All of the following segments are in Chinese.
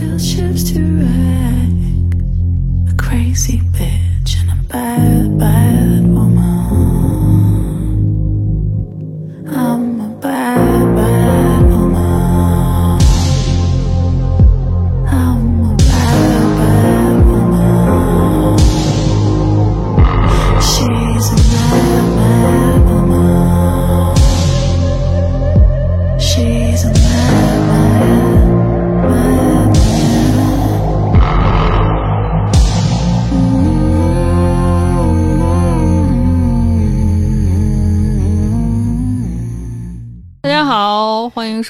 build ships to wreck.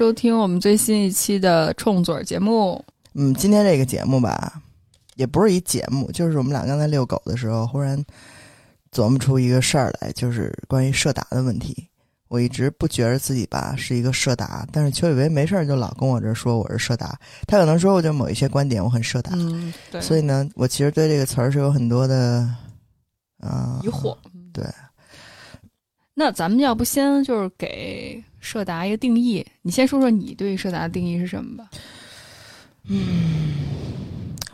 收听我们最新一期的冲嘴儿节目。嗯，今天这个节目吧，也不是一节目，就是我们俩刚才遛狗的时候，忽然琢磨出一个事儿来，就是关于社达的问题。我一直不觉得自己吧是一个社达，但是邱雨薇没事儿就老跟我这儿说我是社达，他可能说我就某一些观点我很社达，嗯，对，所以呢，我其实对这个词儿是有很多的啊、疑惑。对，那咱们要不先就是给社达一个定义？你先说说你对社达的定义是什么吧？嗯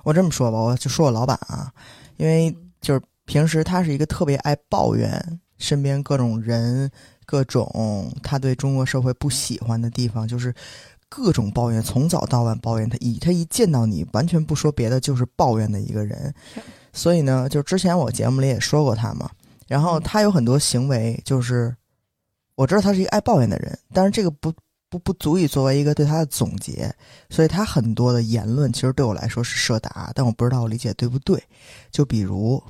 我这么说吧，我就说我老板啊，因为就是平时他是一个特别爱抱怨身边各种人、各种他对中国社会不喜欢的地方，就是各种抱怨，从早到晚抱怨。他一他一见到你，完全不说别的，就是抱怨的一个人。所以呢，就之前我节目里也说过他嘛，然后他有很多行为，就是我知道他是一个爱抱怨的人，但是这个不不不足以作为一个对他的总结。所以他很多的言论其实对我来说是社达，但我不知道我理解对不对。就比如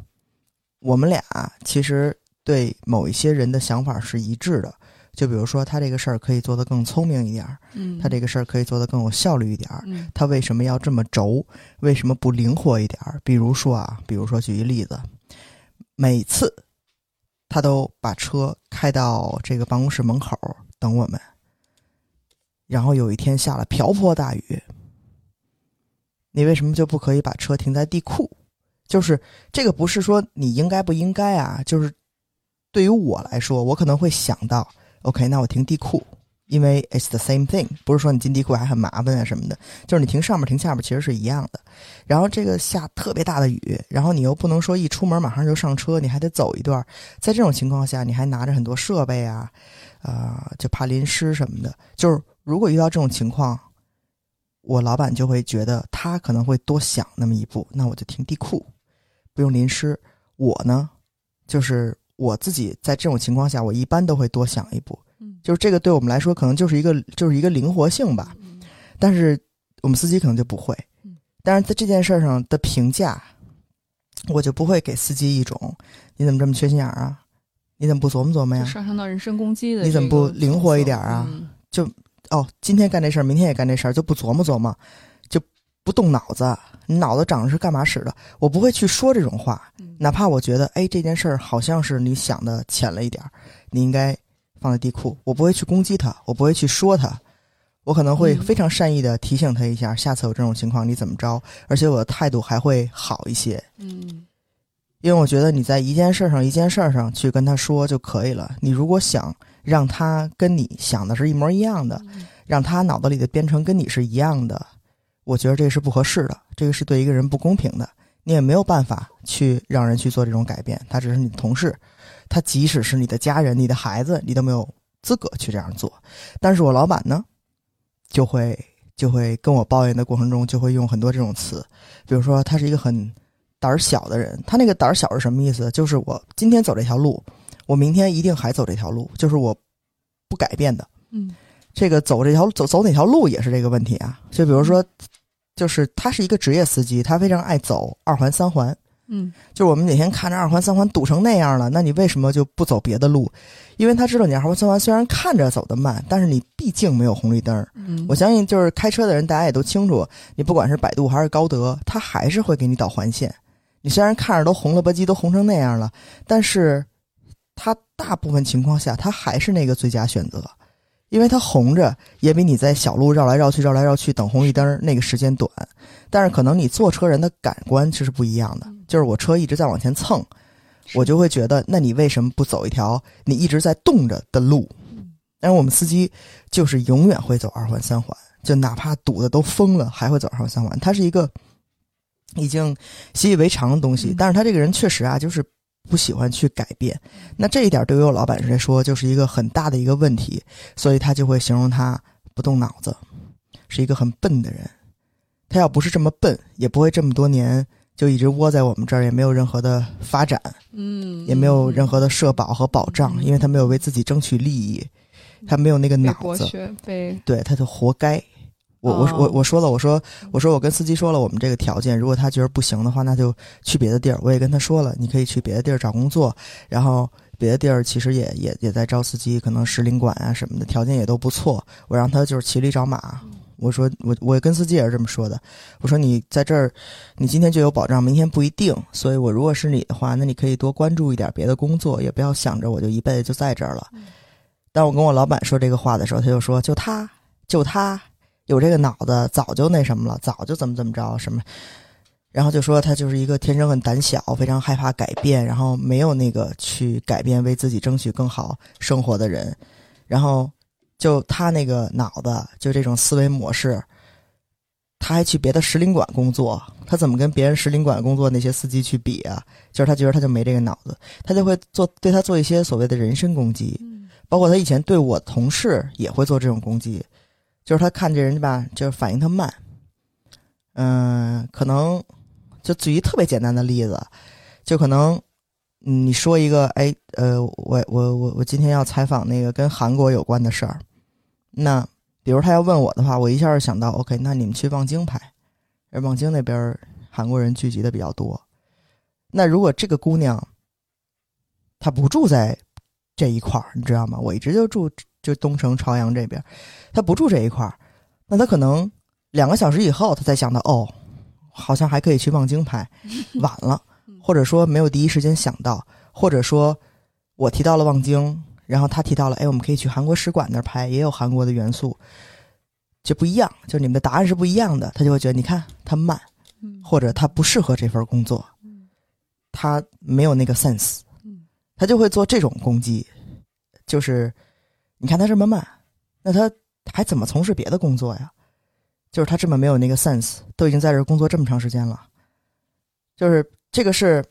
我们俩其实对某一些人的想法是一致的，就比如说他这个事儿可以做得更聪明一点儿，嗯，他这个事儿可以做得更有效率一点儿。嗯他为什么要这么轴？为什么不灵活一点儿？比如说啊，比如说举一例子，每次他都把车开到这个办公室门口等我们，然后有一天下了瓢泼大雨，你为什么就不可以把车停在地库？就是这个不是说你应该不应该啊，就是对于我来说，我可能会想到，OK，那我停地库，因为 it's the same thing，不是说你进地库还很麻烦啊什么的，就是你停上面停下面其实是一样的。然后这个下特别大的雨，然后你又不能说一出门马上就上车，你还得走一段。在这种情况下，你还拿着很多设备啊，啊、就怕淋湿什么的。就是如果遇到这种情况，我老板就会觉得他可能会多想那么一步，那我就停地库，不用淋湿。我呢，就是我自己在这种情况下，我一般都会多想一步。嗯就是这个对我们来说，可能就是一个就是一个灵活性吧。嗯但是我们司机可能就不会嗯。但是在这件事上的评价，我就不会给司机一种你怎么这么缺心眼儿啊？你怎么不琢磨琢磨呀？上升到人身攻击的你怎么不灵活一点啊就哦，今天干这事儿，明天也干这事儿，就不琢磨琢磨，就不动脑子。你脑子长着是干嘛使的？我不会去说这种话，嗯哪怕我觉得，哎，这件事儿好像是你想的浅了一点儿，你应该放在地库。我不会去攻击他，我不会去说他，我可能会嗯非常善意的提醒他一下，下次有这种情况你怎么着，而且我的态度还会好一些，嗯因为我觉得你在一件事儿上一件事儿上去跟他说就可以了。你如果想让他跟你想的是一模一样的，嗯让他脑子里的编程跟你是一样的，我觉得这是不合适的，这个是对一个人不公平的。你也没有办法去让人去做这种改变，他只是你的同事，他即使是你的家人、你的孩子，你都没有资格去这样做。但是我老板呢，就会就会跟我抱怨的过程中，就会用很多这种词，比如说他是一个很胆儿小的人，他那个胆儿小是什么意思？就是我今天走这条路，我明天一定还走这条路，就是我不改变的。嗯这个走这条走走哪条路也是这个问题啊。就比如说，就是他是一个职业司机，他非常爱走二环、三环。嗯就是我们哪天看着二环、三环堵成那样了，那你为什么就不走别的路？因为他知道你二环、三环虽然看着走得慢，但是你毕竟没有红绿灯。嗯，我相信，就是开车的人，大家也都清楚，你不管是百度还是高德，它还是会给你导环线。你虽然看着都红了吧唧，都红成那样了，但是它大部分情况下，它还是那个最佳选择，因为它红着也比你在小路绕来绕去、绕来绕去等红绿灯那个时间短。但是可能你坐车人的感官其实不一样的，就是我车一直在往前蹭，我就会觉得，那你为什么不走一条你一直在动着的路？但是我们司机就是永远会走二环、三环，就哪怕堵的都疯了，还会走二环三环。他是一个已经习以为常的东西，嗯但是他这个人确实啊，就是不喜欢去改变。那这一点对于我老板来说，就是一个很大的一个问题，所以他就会形容他不动脑子，是一个很笨的人。他要不是这么笨，也不会这么多年就一直窝在我们这儿，也没有任何的发展，嗯，也没有任何的社保和保障，嗯因为他没有为自己争取利益，他没有那个脑子，被对，他就活该。我我哦我我说了，我说我说我跟司机说了我们这个条件，如果他觉得不行的话，那就去别的地儿。我也跟他说了，你可以去别的地儿找工作，然后别的地儿其实也也也在招司机，可能使领馆啊什么的，条件也都不错。我让他就是骑驴找马。我说我我跟司机也是这么说的。我说你在这儿，你今天就有保障，明天不一定。所以我如果是你的话，那你可以多关注一点别的工作，也不要想着我就一辈子就在这儿了。当我跟我老板说这个话的时候，他就说：“就他，就他有这个脑子，早就那什么了，早就怎么怎么着什么。”然后就说他就是一个天生很胆小，非常害怕改变，然后没有那个去改变、为自己争取更好生活的人。然后就他那个脑子，就这种思维模式，他还去别的使领馆工作，他怎么跟别人使领馆工作那些司机去比啊？就是他觉得他就没这个脑子，他就会做对他做一些所谓的人身攻击。包括他以前对我同事也会做这种攻击，就是他看这人吧，就是反应他慢，嗯、可能就举一特别简单的例子，就可能嗯你说一个，哎，呃，我我我我今天要采访那个跟韩国有关的事儿，那比如他要问我的话，我一下想到，OK，那你们去望京拍，而望京那边韩国人聚集的比较多，那如果这个姑娘她不住在这一块儿，你知道吗？我一直就住就东城朝阳这边，他不住这一块儿，那他可能两个小时以后，他才想到哦，好像还可以去望京拍，晚了，或者说没有第一时间想到，或者说我提到了望京，然后他提到了，哎，我们可以去韩国使馆那儿拍，也有韩国的元素，就不一样，就你们的答案是不一样的，他就会觉得你看他慢，嗯。或者他不适合这份工作，他没有那个 sense，他就会做这种攻击，就是你看他这么慢，那他还怎么从事别的工作呀？就是他这么没有那个 sense，都已经在这儿工作这么长时间了，就是这个是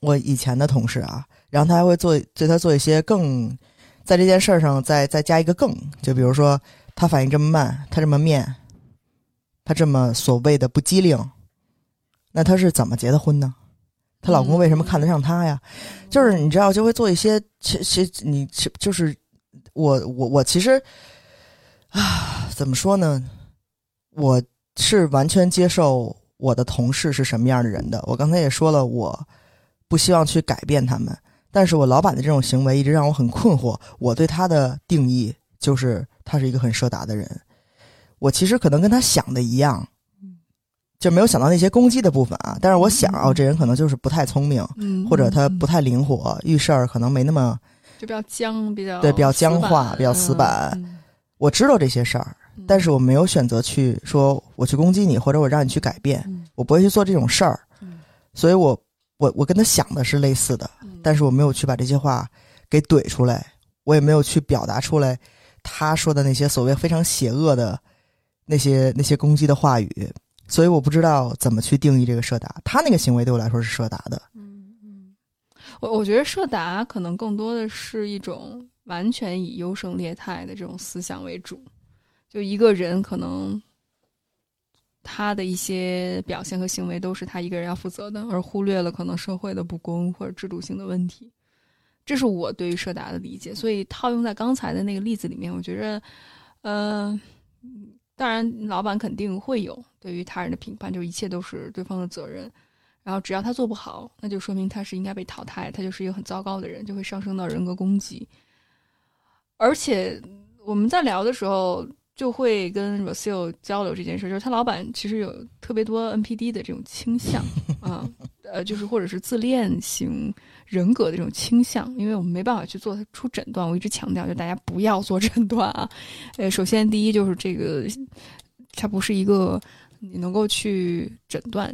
我以前的同事啊，然后他还会做对他做一些更在这件事儿上再再加一个更，就比如说他反应这么慢，他这么面，他这么所谓的不机灵，那他是怎么结的婚呢？她老公为什么看得上她呀？就是你知道，就会做一些，其其你其就是我我我其实啊，怎么说呢？我是完全接受我的同事是什么样的人的。我刚才也说了，我不希望去改变他们，但是我老板的这种行为一直让我很困惑。我对他的定义就是他是一个很社达的人。我其实可能跟他想的一样，就没有想到那些攻击的部分啊。但是我想，哦，这人可能就是不太聪明，嗯，或者他嗯不太灵活，遇事儿可能没那么。就比较僵，比较对比较僵化比较死板嗯我知道这些事儿，嗯但是我没有选择去说我去攻击你，或者我让你去改变，嗯我不会去做这种事儿。嗯所以我我我跟他想的是类似的，嗯但是我没有去把这些话给怼出来，我也没有去表达出来他说的那些所谓非常邪恶的那些那些攻击的话语，所以我不知道怎么去定义这个设达。他那个行为对我来说是设达的，我我觉得设达可能更多的是一种完全以优胜劣汰的这种思想为主，就一个人可能他的一些表现和行为都是他一个人要负责的，而忽略了可能社会的不公或者制度性的问题。这是我对于社达的理解，所以套用在刚才的那个例子里面，我觉着，呃，当然老板肯定会有对于他人的评判，就一切都是对方的责任。然后只要他做不好，那就说明他是应该被淘汰，他就是一个很糟糕的人，就会上升到人格攻击。而且我们在聊的时候，就会跟 Rosil 交流这件事，就是他老板其实有特别多 NPD 的这种倾向 啊，呃，就是或者是自恋型人格的这种倾向，因为我们没办法去做出诊断，我一直强调，就大家不要做诊断啊。呃，首先第一就是这个，它不是一个你能够去诊断。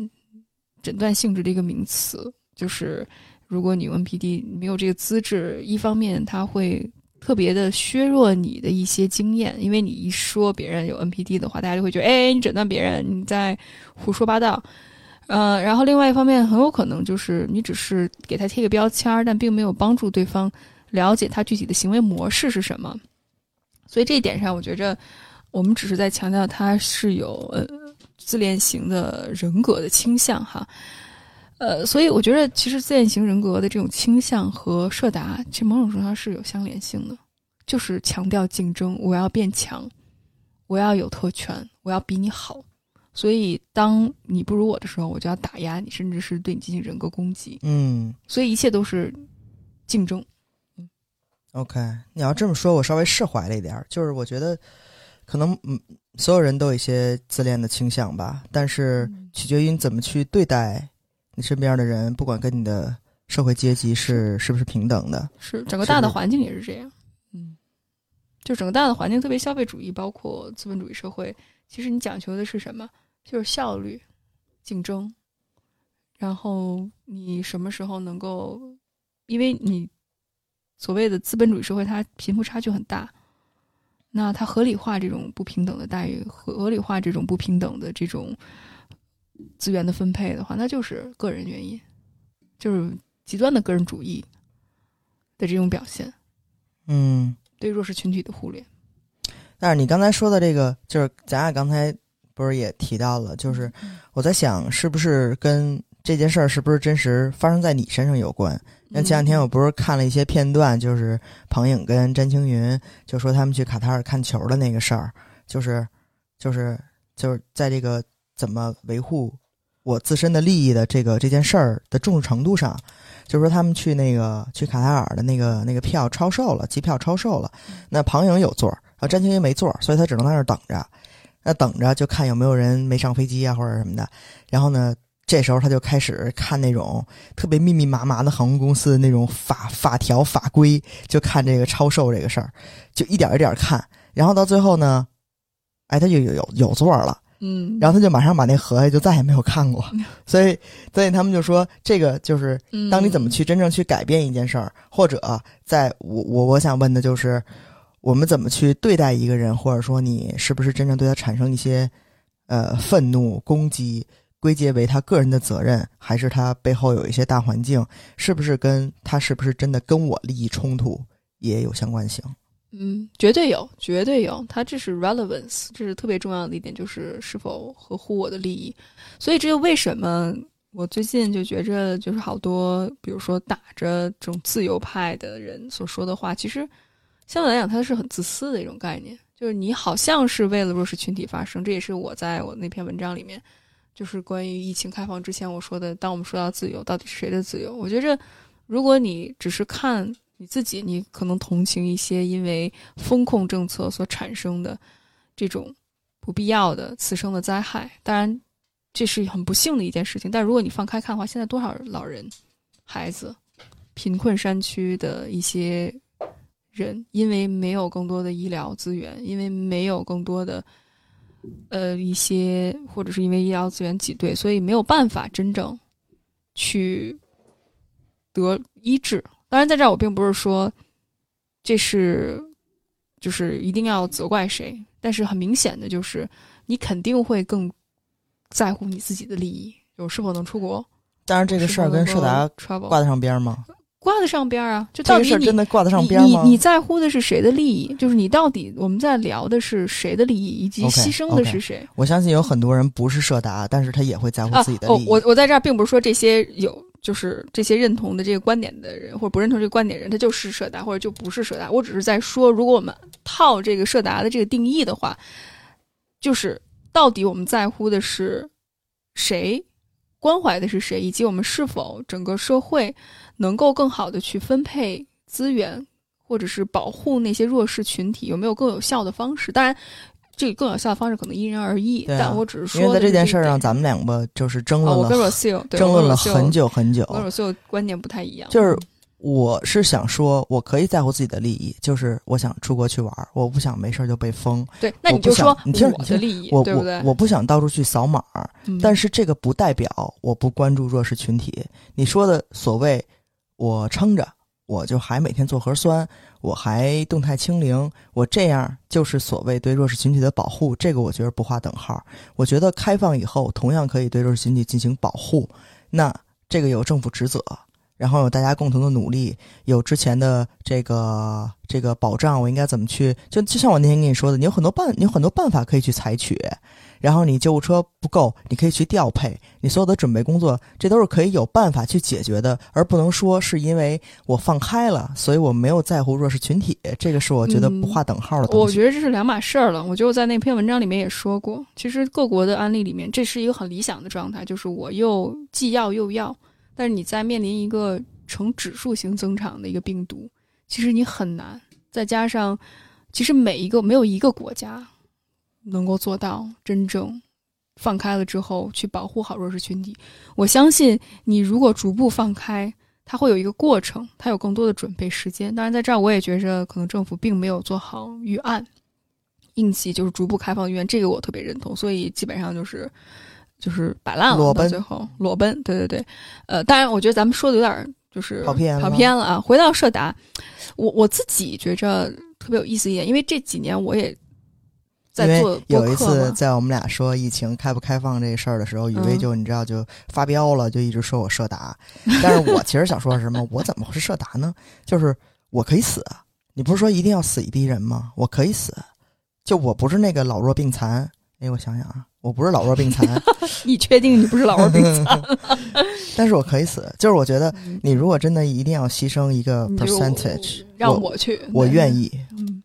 诊断性质的一个名词，就是如果你有 NPD 没有这个资质，一方面它会特别的削弱你的一些经验，因为你一说别人有 NPD 的话，大家就会觉得，哎，你诊断别人，你在胡说八道。呃，然后另外一方面，很有可能就是你只是给他贴个标签儿，但并没有帮助对方了解他具体的行为模式是什么。所以这一点上，我觉着我们只是在强调他是有呃自恋型的人格的倾向哈。呃，所以我觉得其实自恋型人格的这种倾向和社达，其实某种程度上是有相连性的，就是强调竞争，我要变强，我要有特权，我要比你好。所以当你不如我的时候，我就要打压你，甚至是对你进行人格攻击。嗯所以一切都是竞争。嗯，OK，你要这么说，我稍微释怀了一点儿。就是我觉得，可能嗯，所有人都有一些自恋的倾向吧，但是取决于你怎么去对待你身边的人，不管跟你的社会阶级是。是不是平等的。是整个大的环境也是这样，嗯，就整个大的环境，特别消费主义，包括资本主义社会，其实你讲求的是什么？就是效率、竞争，然后你什么时候能够，因为你所谓的资本主义社会，它贫富差距很大，那它合理化这种不平等的待遇，合合理化这种不平等的这种资源的分配的话，那就是个人原因，就是极端的个人主义的这种表现，嗯，对弱势群体的忽略。但是你刚才说的这个，就是咱俩刚才不是也提到了，就是我在想，是不是跟这件事儿是不是真实发生在你身上有关？那前两天我不是看了一些片段，就是彭颖跟詹青云就说他们去卡塔尔看球的那个事儿，就是就是就是在这个怎么维护我自身的利益的这个这件事儿的重视程度上，就是说他们去那个去卡塔尔的那个那个票超售了，机票超售了，那庞颖有座儿，然后詹青云没座儿，所以他只能在那儿等着。那等着就看有没有人没上飞机啊或者什么的，然后呢，这时候他就开始看那种特别密密麻麻的航空公司的那种法法条法规，就看这个超售这个事儿，就一点一点看，然后到最后呢，哎，他就有有有座儿了。嗯，然后他就马上把那合下，就再也没有看过。所以，所以他们就说，这个就是嗯当你怎么去真正去改变一件事儿，或者在我我我想问的就是，我们怎么去对待一个人，或者说你是不是真正对他产生一些呃愤怒、攻击，归结为他个人的责任，还是他背后有一些大环境，是不是跟他是不是真的跟我利益冲突也有相关性？嗯，绝对有，绝对有，它这是 relevance，这是特别重要的一点，就是是否合乎我的利益。所以这就为什么我最近就觉着，就是好多，比如说打着这种自由派的人所说的话，其实相对来讲，它是很自私的一种概念，就是你好像是为了弱势群体发声，这也是我在我那篇文章里面，就是关于疫情开放之前我说的，当我们说到自由，到底是谁的自由？我觉着，如果你只是看。你自己，你可能同情一些因为风控政策所产生的这种不必要的此生的灾害。当然，这是很不幸的一件事情。但如果你放开看的话，现在多少老人、孩子、贫困山区的一些人，因为没有更多的医疗资源，因为没有更多的呃一些，或者是因为医疗资源挤兑，所以没有办法真正去得医治。当然，在这儿我并不是说这是就是一定要责怪谁，但是很明显的就是你肯定会更在乎你自己的利益，有是否能出国，当然，这个事儿跟社达挂得上边儿吗？挂得上边儿啊，就这个事儿到底你真的挂得上边吗？你你你在乎的是谁的利益？就是你到底我们在聊的是谁的利益，以及牺牲的是谁我相信有很多人不是社达，但是他也会在乎啊自己的利！益。哦我我在这儿并不是说这些有就是这些认同的这个观点的人，或者不认同这个观点的人，他就是社达或者就不是社达。我只是在说，如果我们套这个社达的这个定义的话，就是到底我们在乎的是谁，关怀的是谁，以及我们是否整个社会能够更好的去分配资源，或者是保护那些弱势群体，有没有更有效的方式？当然。这个更有效的方式可能因人而异，啊但我只是说因为在这件事儿上，咱们两个就是争哦，论我跟了争论了很久很久。我跟观点不太一样，就是我是想说，我可以在乎自己的利益，就是我想出国去玩儿，我不想没事儿就被封，对，那你就说你听我的利益，我对不对我？我不想到处去扫码，嗯但是这个不代表我不关注弱势群体。你说的所谓我撑着，我就还每天做核酸，我还动态清零，我这样就是所谓对弱势群体的保护，这个我觉得不划等号。我觉得开放以后，同样可以对弱势群体进行保护，那这个有政府职责，然后有大家共同的努力，有之前的这个这个保障，我应该怎么去？就就像我那天跟你说的，你有很多办，你有很多办法可以去采取。然后你救护车不够，你可以去调配。你所有的准备工作，这都是可以有办法去解决的，而不能说是因为我放开了，所以我没有在乎弱势群体。这个是我觉得不划等号的东西。我觉得这是两码事儿了。我觉得我在那篇文章里面也说过，其实各国的案例里面，这是一个很理想的状态，就是我又既要又要。但是你在面临一个呈指数型增长的一个病毒，其实你很难。再加上，其实每一个没有一个国家。能够做到真正放开了之后去保护好弱势群体，我相信你如果逐步放开，它会有一个过程，它有更多的准备时间。当然，在这儿我也觉着可能政府并没有做好预案，应急就是逐步开放医院，这个我特别认同。所以基本上就是就是摆烂了，到最后裸奔。对对对，呃，当然我觉得咱们说的有点就是跑偏跑偏了啊。回到社达，我我自己觉着特别有意思一点，因为这几年我也。在做有一次在我们俩说疫情开不开放这事儿的时候，雨薇就你知道就发飙了，就一直说我社达。但是我其实想说什么？我怎么会是社达呢？就是我可以死，你不是说一定要死一逼人吗？我可以死，就我不是那个老弱病残。哎，我想想啊，我不是老弱病残。你确定你不是老弱病残？但是我可以死，就是我觉得你如果真的一定要牺牲一个 percentage，让我去，我愿意。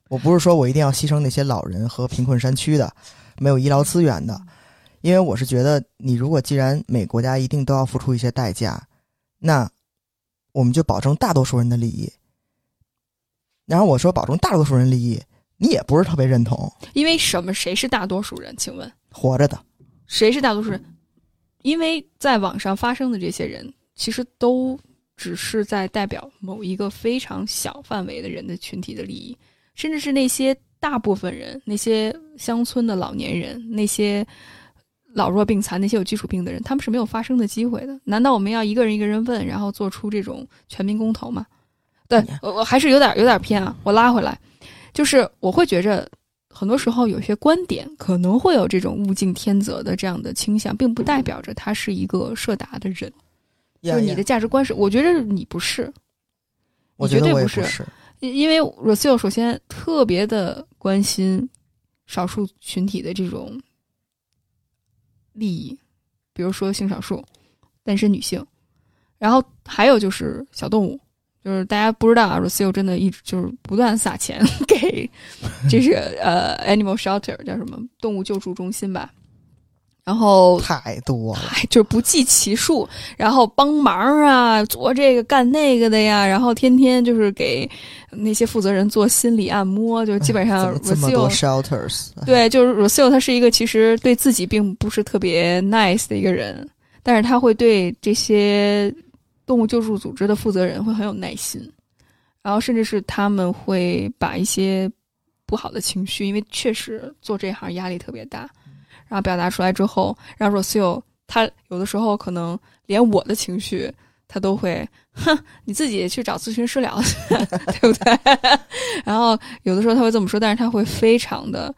我不是说我一定要牺牲那些老人和贫困山区的、没有医疗资源的，因为我是觉得，你如果既然每国家一定都要付出一些代价，那我们就保证大多数人的利益。然后我说保证大多数人利益，你也不是特别认同。因为什么？谁是大多数人？请问活着的谁是大多数人？因为在网上发生的这些人，其实都只是在代表某一个非常小范围的人的群体的利益。甚至是那些大部分人，那些乡村的老年人，那些老弱病残，那些有基础病的人，他们是没有发声的机会的。难道我们要一个人一个人问，然后做出这种全民公投吗？对我我还是有点有点偏啊，我拉回来，就是我会觉着，很多时候有些观点可能会有这种物竞天择的这样的倾向，并不代表着他是一个设达的人，就是你的价值观是，我觉得你不是，我绝对不是。因因为 r o s i o 首先特别的关心少数群体的这种利益，比如说性少数、单身女性，然后还有就是小动物，就是大家不知道啊，Rocio 真的一直就是不断撒钱 给，这是呃 Animal Shelter 叫什么动物救助中心吧。然后太多了，就是不计其数。然后帮忙啊，做这个干那个的呀。然后天天就是给那些负责人做心理按摩，就基本上。这么多 shelters。对，就是 Rocio，他是一个其实对自己并不是特别 nice 的一个人，但是他会对这些动物救助组织的负责人会很有耐心，然后甚至是他们会把一些不好的情绪，因为确实做这行压力特别大。然后表达出来之后，让 Rocio 他有的时候可能连我的情绪他都会，哼，你自己去找咨询师聊，对不对？然后有的时候他会这么说，但是他会非常的，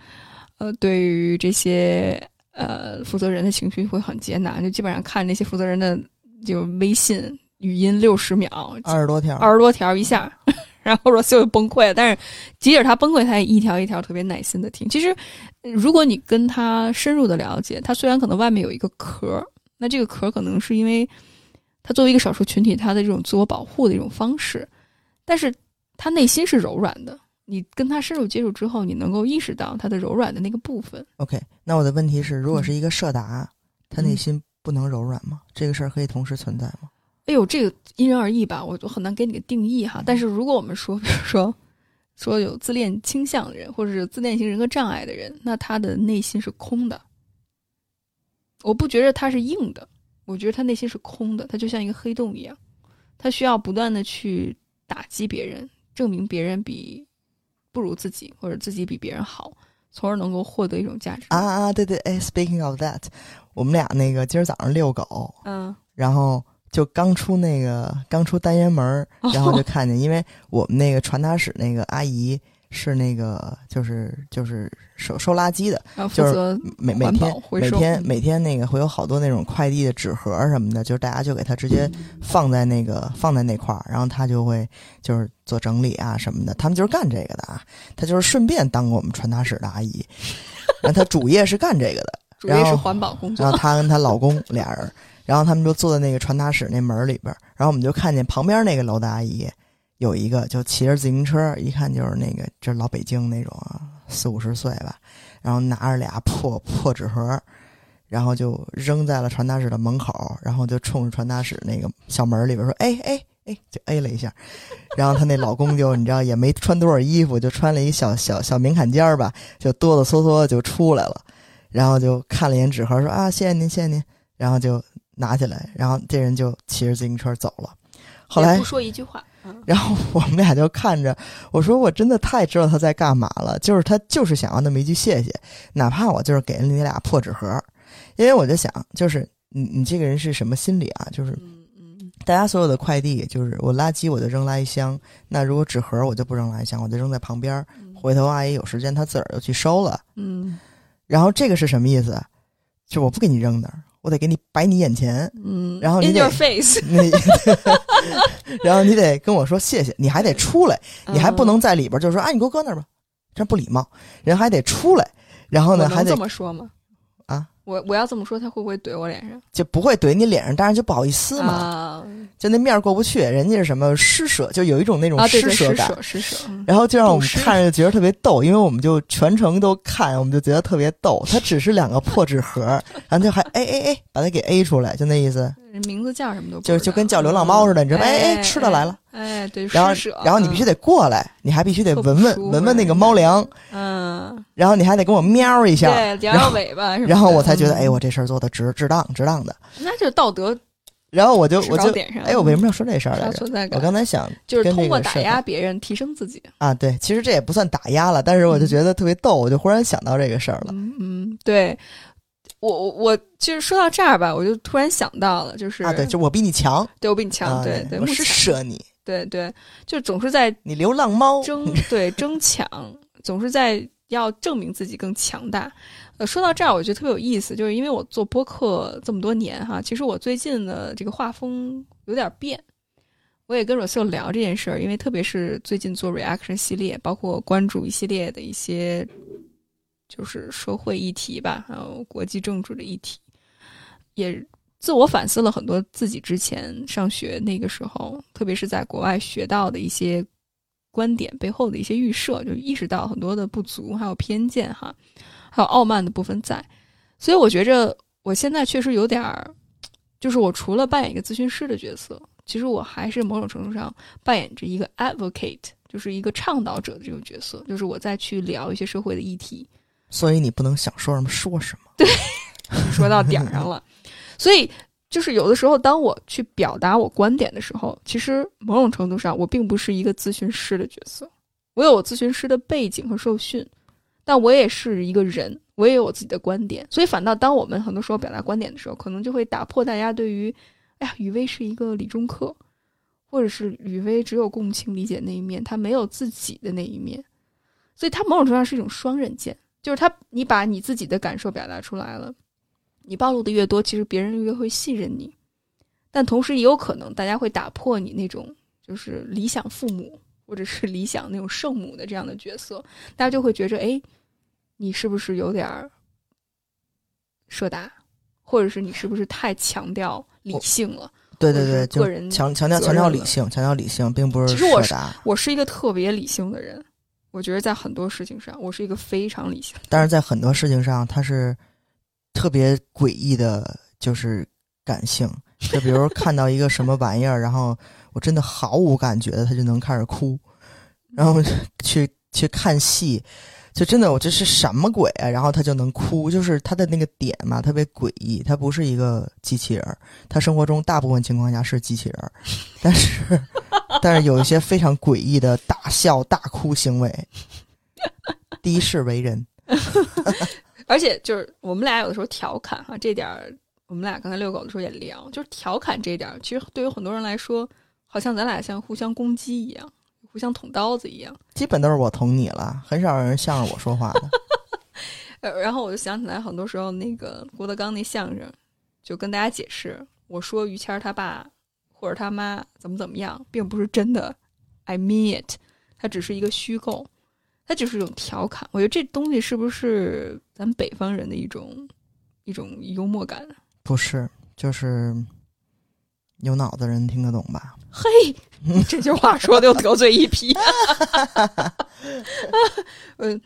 呃，对于这些呃负责人的情绪会很接纳，就基本上看那些负责人的就微信语音六十秒，二十多条，二十多条一下。然后说就崩溃了，但是即使他崩溃，他也一条一条特别耐心的听。其实，如果你跟他深入的了解，他虽然可能外面有一个壳，那这个壳可能是因为他作为一个少数群体，他的这种自我保护的一种方式，但是他内心是柔软的。你跟他深入接触之后，你能够意识到他的柔软的那个部分。OK，那我的问题是，如果是一个社达，他内心不能柔软吗？这个事儿可以同时存在吗？哎呦，这个因人而异吧，我就很难给你个定义哈。但是如果我们说，比如说，说有自恋倾向的人，或者是自恋型人格障碍的人，那他的内心是空的。我不觉得他是硬的，我觉得他内心是空的，他就像一个黑洞一样，他需要不断的去打击别人，证明别人比不如自己，或者自己比别人好，从而能够获得一种价值。啊啊，对对，哎，Speaking of that，我们俩那个今儿早上遛狗，嗯，然后。就刚出那个刚出单元门儿，然后就看见，因为我们那个传达室那个阿姨是那个就是就是收收垃圾的，就是责每每天每天嗯每天那个会有好多那种快递的纸盒什么的，就是大家就给他直接放在那个放在那块儿，然后他就会就是做整理啊什么的。他们就是干这个的啊，他就是顺便当我们传达室的阿姨，然后他主业是干这个的。主业然后是环保工作然后，她跟她老公俩人，然后他们就坐在那个传达室那门里边，然后我们就看见旁边那个楼的阿姨有一个就骑着自行车，一看就是那个就是老北京那种啊，四五十岁吧，然后拿着俩破破纸盒，然后就扔在了传达室的门口，然后就冲着传达室那个小门里边说：“哎哎哎！”就 A 了一下，然后她那老公就你知道也没穿多少衣服，就穿了一小小小棉坎肩儿吧，就哆哆嗦嗦就出来了。然后就看了一眼纸盒，说啊，谢谢您，谢谢您。然后就拿起来，然后这人就骑着自行车走了。后来不，说一句话，嗯然后我们俩就看着，我说我真的太知道他在干嘛了，就是他就是想要那么一句谢谢，哪怕我就是给了你俩破纸盒，因为我就想，就是你你这个人是什么心理啊？就是嗯嗯，大家所有的快递，就是我垃圾我就扔垃圾箱，那如果纸盒我就不扔垃圾箱，我就扔在旁边儿，回头阿姨有时间她自个儿就去收了。嗯然后这个是什么意思？就我不给你扔那儿，我得给你摆你眼前，嗯，然后你 in 得 your face，那，然后你得跟我说谢谢，你还得出来，你还不能在里边就说啊，你给我搁那儿吧，这不礼貌，人还得出来，然后呢还得这么说吗？啊，我我要这么说，他会不会怼我脸上？就不会怼你脸上，当然就不好意思嘛，啊就那面儿过不去，人家是什么施舍，就有一种那种施舍感。然后就让我们看着觉得特别逗，因为我们就全程都看，我们就觉得特别逗。它只是两个破纸盒，然后就还哎哎哎，把它给 A 出来，就那意思。人名字叫什么都不就就跟叫流浪猫似的，你知道吗？哎哎哎，吃的来了，哎，对，然后，然后你必须得过来，你还必须得闻闻闻闻那个猫粮，嗯，然后你还得跟我喵一下，对，摇然后摇尾巴然后我才觉得，嗯哎，我这事儿做的值值当值当的。那就是道德 然后我就我就哎，我为什么要说这事儿来着？我？刚才想就是通过打压别人提升自己。啊，对，其实这也不算打压了，但是我就觉得特别逗，我就忽然想到这个事儿了。嗯嗯，对。我我我就是说到这儿吧，我就突然想到了，就是啊，对，就我比你强，对我比你强，啊对对，我施慕强舍你，对对，就总是在你流浪猫，争对争抢，总是在要证明自己更强大。呃，说到这儿，我觉得特别有意思，就是因为我做播客这么多年哈，其实我最近的这个画风有点变。我也跟 Rosil 聊这件事儿，因为特别是最近做 reaction 系列，包括关注一系列的一些就是社会议题吧，还有国际政治的议题，也自我反思了很多自己之前上学那个时候，特别是在国外学到的一些观点背后的一些预设，就意识到很多的不足，还有偏见哈，还有傲慢的部分在。所以我觉着我现在确实有点儿，就是我除了扮演一个咨询师的角色，其实我还是某种程度上扮演着一个 advocate，就是一个倡导者的这种角色，就是我再去聊一些社会的议题，所以你不能想说什么说什么。对说到点儿上了。所以，就是有的时候，当我去表达我观点的时候，其实某种程度上，我并不是一个咨询师的角色，我有我咨询师的背景和受训，但我也是一个人，我也有我自己的观点。所以，反倒当我们很多时候表达观点的时候，可能就会打破大家对于，哎呀，雨薇是一个理中客，或者是雨薇只有共情理解那一面，她没有自己的那一面，所以它某种程度上是一种双刃剑。就是他，你把你自己的感受表达出来了，你暴露的越多，其实别人越会信任你。但同时也有可能，大家会打破你那种就是理想父母或者是理想那种圣母的这样的角色，大家就会觉着，哎，你是不是有点儿社达，或者是你是不是太强调理性了？对对对，个人强强调强调理性，强调理性，并不是其实我是。我是一个特别理性的人，我觉得在很多事情上，我是一个非常理性。但是在很多事情上，他是特别诡异的，就是感性。就比如看到一个什么玩意儿，然后我真的毫无感觉的，他就能开始哭，然后 去去看戏，就真的我这是什么鬼啊？然后他就能哭，就是他的那个点嘛，特别诡异。他不是一个机器人儿，他生活中大部分情况下是机器人儿，但是 但是有一些非常诡异的大笑大哭行为，第一世为人。而且就是我们俩有的时候调侃哈，这点儿我们俩刚才遛狗的时候也聊，就是调侃这点儿，其实对于很多人来说，好像咱俩像互相攻击一样，互相捅刀子一样。基本都是我捅你了，很少有人向着我说话的。呃，然后我就想起来，很多时候那个郭德纲那相声，就跟大家解释，我说于谦儿他爸或者他妈怎么怎么样，并不是真的，I mean it，它只是一个虚构，它只是一种调侃。我觉得这东西是不是咱们北方人的一种一种幽默感？不是，就是有脑子人听得懂吧？嘿，这句话说的又得罪一批。嗯，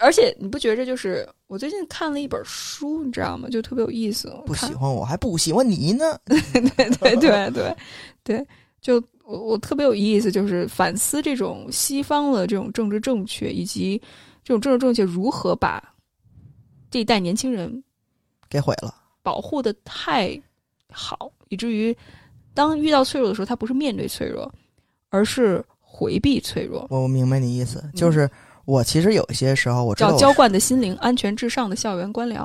而且你不觉着就是我最近看了一本书，你知道吗？就特别有意思。不喜欢我还不喜欢你呢。对对对对对，就我我特别有意思，就是反思这种西方的这种政治正确，以及这种政治正确如何把这一代年轻人给毁了。保护的太好，以至于当遇到脆弱的时候，他不是面对脆弱，而是回避脆弱，我我明白你意思，就是我其实有一些时候我知道我叫浇灌的心灵，安全至上的校园官僚。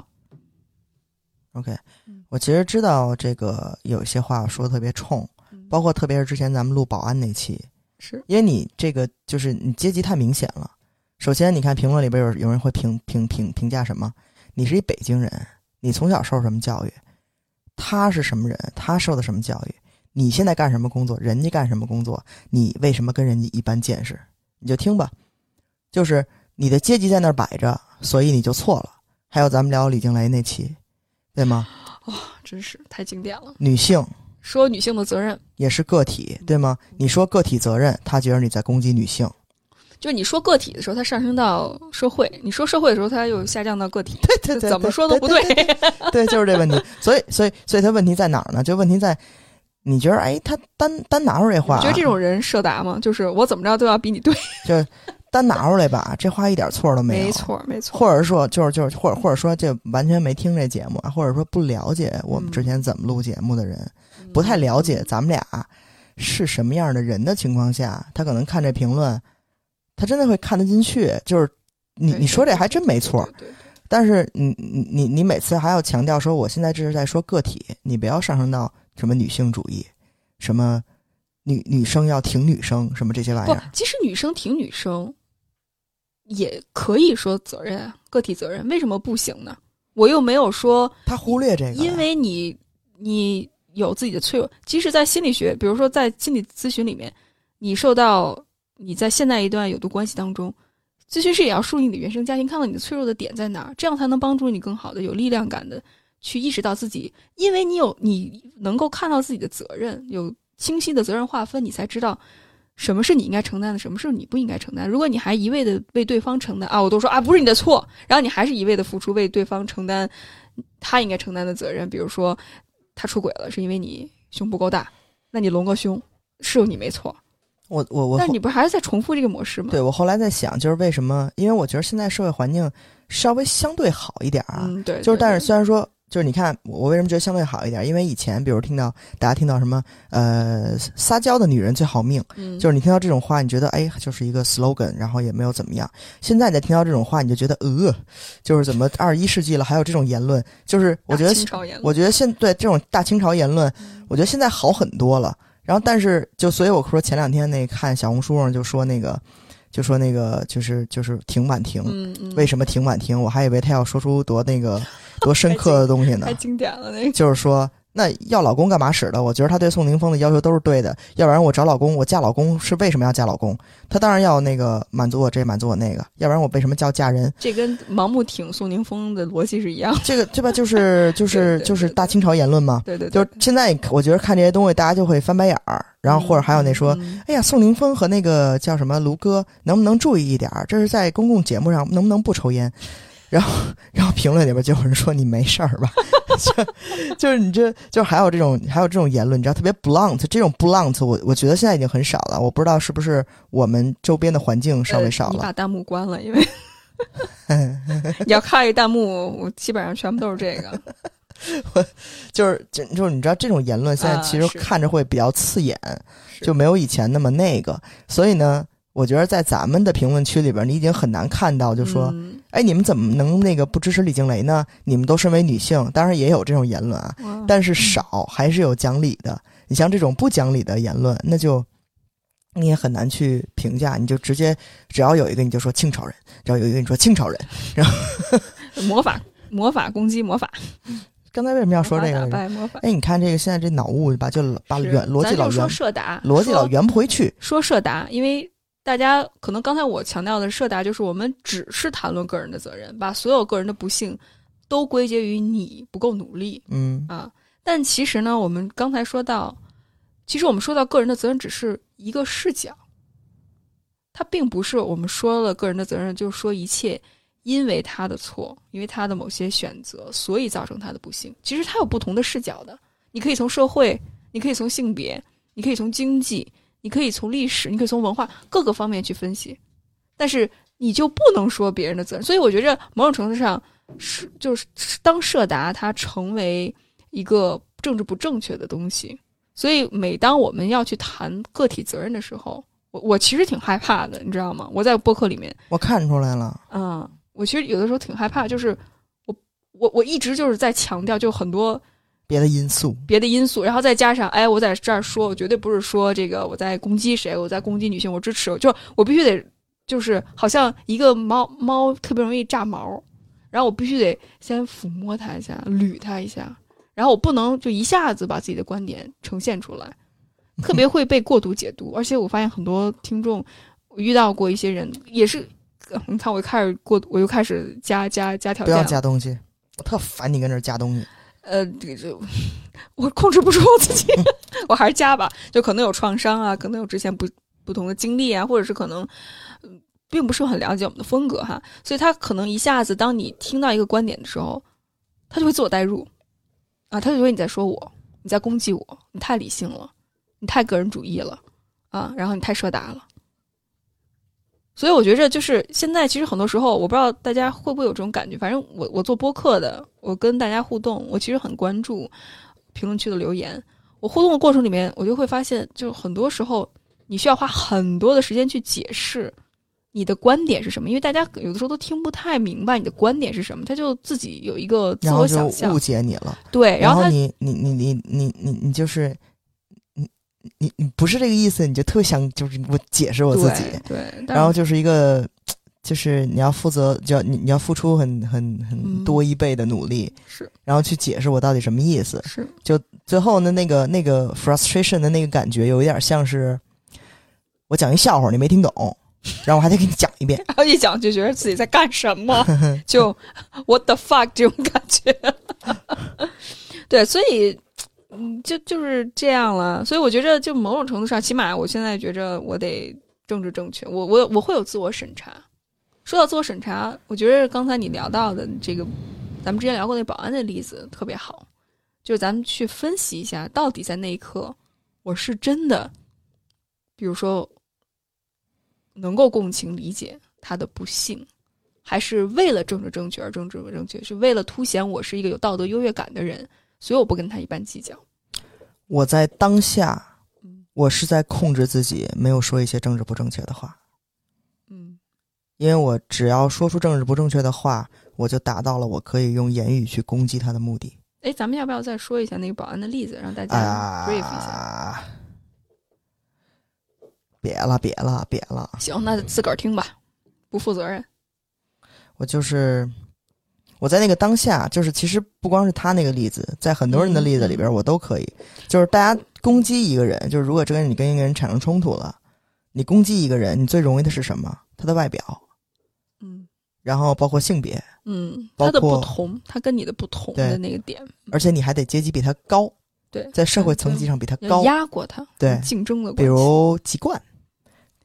OK，嗯我其实知道这个有些话我说的特别冲，嗯包括特别是之前咱们录保安那期，是因为你这个就是你阶级太明显了。首先，你看评论里边有有人会评评评评价什么？你是一北京人，你从小受什么教育？他是什么人？他受的什么教育？你现在干什么工作？人家干什么工作？你为什么跟人家一般见识？你就听吧，就是你的阶级在那儿摆着，所以你就错了。还有咱们聊李静蕾那期，对吗？哇真是太经典了。女性说女性的责任，也是个体，对吗？你说个体责任，他觉得你在攻击女性，就是你说个体的时候，它上升到社会；你说社会的时候，它又下降到个体。对对对，怎么说都不对。对，就是这问题。所以，所以，所以他问题在哪儿呢？就问题在，你觉得，哎，他单单拿出这话、啊，你觉得这种人设答吗？就是我怎么着都要比你对。就单拿出来吧，这话一点错都没有。没错，没错。或者说，就是就是，或者或者说，这完全没听这节目啊，或者说不了解我们之前怎么录节目的人，嗯不太了解咱们俩是什么样的人的情况下，他可能看这评论，他真的会看得进去。就是你你说这还真没错，。但是你你你你每次还要强调说，我现在这是在说个体，你不要上升到什么女性主义，什么女女生要挺女生，什么这些玩意儿。，其实女生挺女生，也可以说责任啊，个体责任，为什么不行呢？我又没有说，他忽略这个，因为你你有自己的脆弱，即使在心理学，比如说在心理咨询里面，你受到你在现在一段有毒关系当中，咨询师也要梳理你的原生家庭，看到你的脆弱的点在哪儿，这样才能帮助你更好的有力量感的去意识到自己，因为你有你能够看到自己的责任，有清晰的责任划分，你才知道什么是你应该承担的，什么是你不应该承担。如果你还一味的为对方承担啊，我都说啊不是你的错，然后你还是一味的付出为对方承担他应该承担的责任，比如说他出轨了是因为你胸不够大，那你隆个胸是有你没错，我我我但你不是还是在重复这个模式吗？对我后来在想，就是为什么？因为我觉得现在社会环境稍微相对好一点啊，嗯，对，就是但是虽然说。就是你看，我我为什么觉得相对好一点？因为以前，比如听到大家听到什么，呃，撒娇的女人最好命，嗯，就是你听到这种话，你觉得哎，就是一个 slogan，然后也没有怎么样。现在你再听到这种话，你就觉得呃，就是怎么二十一世纪了还有这种言论？就是我觉得我觉得现对这种大清朝言论，我觉得现在好很多了。然后，但是就所以我说前两天那看小红书上就说那个，就说那个就是就是停婉婷，嗯嗯，为什么停婉婷？我还以为他要说出多那个多深刻的东西呢 太。经典了那个。就是说，那要老公干嘛使的？我觉得他对宋宁峰的要求都是对的，要不然我找老公，我嫁老公是为什么要嫁老公？他当然要那个满足我这满足我那个，要不然我为什么叫嫁人？这跟盲目挺宋宁峰的逻辑是一样的。这个对吧？就是 就是就是大清朝言论嘛。对对，就是现在我觉得看这些东西，大家就会翻白眼儿，然后或者还有那说，嗯哎呀，宋宁峰和那个叫什么卢哥，能不能注意一点儿？这是在公共节目上，能不能不抽烟？然后，然后评论里边就有人说你没事儿吧？就就是你这，就还有这种还有这种言论，你知道特别 blunt，这种 blunt，我我觉得现在已经很少了。我不知道是不是我们周边的环境稍微少了。呃你把弹幕关了，因为 你要看一弹幕，我基本上全部都是这个。我就是就就是你知道这种言论现在啊其实看着会比较刺眼，是就没有以前那么那个。所以呢，我觉得在咱们的评论区里边，你已经很难看到，就说。嗯哎，你们怎么能那个不支持李静蕾呢？你们都身为女性，当然也有这种言论啊。但是少还是有讲理的。你像这种不讲理的言论，那就你也很难去评价，你就直接只要有一个你就说清朝人，只要有一个你说清朝人。然后 魔法魔法攻击魔法，刚才为什么要说这个。哎，你看这个现在这脑雾吧，就把原逻辑老圆社达，逻辑老说圆不回去。说社达，因为大家可能刚才我强调的社达，就是我们只是谈论个人的责任，把所有个人的不幸都归结于你不够努力嗯啊。但其实呢，我们刚才说到，其实我们说到个人的责任只是一个视角，它并不是我们说了个人的责任，就是说一切因为他的错，因为他的某些选择，所以造成他的不幸。其实他有不同的视角的，你可以从社会，你可以从性别，你可以从经济，你可以从历史，你可以从文化各个方面去分析，但是你就不能说别人的责任。所以我觉着某种程度上是就是当社达它成为一个政治不正确的东西，所以每当我们要去谈个体责任的时候，我我其实挺害怕的，你知道吗？我在播客里面，我看出来了，嗯，我其实有的时候挺害怕，就是我我我一直就是在强调，就很多别的因素。别的因素，然后再加上，哎，我在这儿说，我绝对不是说这个我在攻击谁，我在攻击女性，我支持，就我必须得，就是好像一个猫猫特别容易炸毛，然后我必须得先抚摸它一下，捋它一下，然后我不能就一下子把自己的观点呈现出来，特别会被过度解读，而且我发现很多听众我遇到过一些人也是，呃你看我开始过，我又开始加加加条件不要件，加东西，我特烦你跟这儿加东西。呃，这个就我控制不住我自己，我还是加吧。就可能有创伤啊，可能有之前不不同的经历啊，或者是可能，并不是很了解我们的风格哈，所以他可能一下子，当你听到一个观点的时候，他就会自我代入，啊，他就觉得你在说我，你在攻击我，你太理性了，你太个人主义了，啊，然后你太社达了。所以我觉着就是现在，其实很多时候，我不知道大家会不会有这种感觉。反正我我做播客的，我跟大家互动，我其实很关注评论区的留言。我互动的过程里面，我就会发现，就很多时候你需要花很多的时间去解释你的观点是什么，因为大家有的时候都听不太明白你的观点是什么，他就自己有一个自我想象误。解你了，对，然后他然你你你你你你你就是你你你不是这个意思，你就特别想就是我解释我自己，对，对然后就是一个就是你要负责，就要你你要付出很很很嗯多一倍的努力，是然后去解释我到底什么意思。是就最后呢，那个那个 frustration 的那个感觉，有一点像是我讲一笑话你没听懂，然后我还得给你讲一遍。然后一讲就觉得自己在干什么，就 what the fuck 这种感觉。对，所以嗯，就就是这样了。所以我觉着，就某种程度上，起码我现在觉着我得政治正确，我我我会有自我审查。说到自我审查，我觉得刚才你聊到的这个，咱们之前聊过那保安的例子特别好，就是咱们去分析一下，到底在那一刻，我是真的，比如说能够共情理解他的不幸，还是为了政治正确而政治正确，是为了凸显我是一个有道德优越感的人，所以我不跟他一般计较。我在当下嗯，我是在控制自己，没有说一些政治不正确的话，嗯因为我只要说出政治不正确的话，我就达到了我可以用言语去攻击他的目的。哎，咱们要不要再说一下那个保安的例子，让大家啊 brief 一下？啊！别了，别了，别了！行，那自个儿听吧，不负责任。我就是我在那个当下，就是其实不光是他那个例子，在很多人的例子里边，嗯我都可以。就是大家攻击一个人，就是如果这个人你跟一个人产生冲突了，你攻击一个人，你最容易的是什么？他的外表，嗯。然后包括性别，嗯，他的包括不同，他跟你的不同对的那个点，而且你还得阶级比他高，对，在社会层级上比他高，压过他，对。竞争的比如籍贯，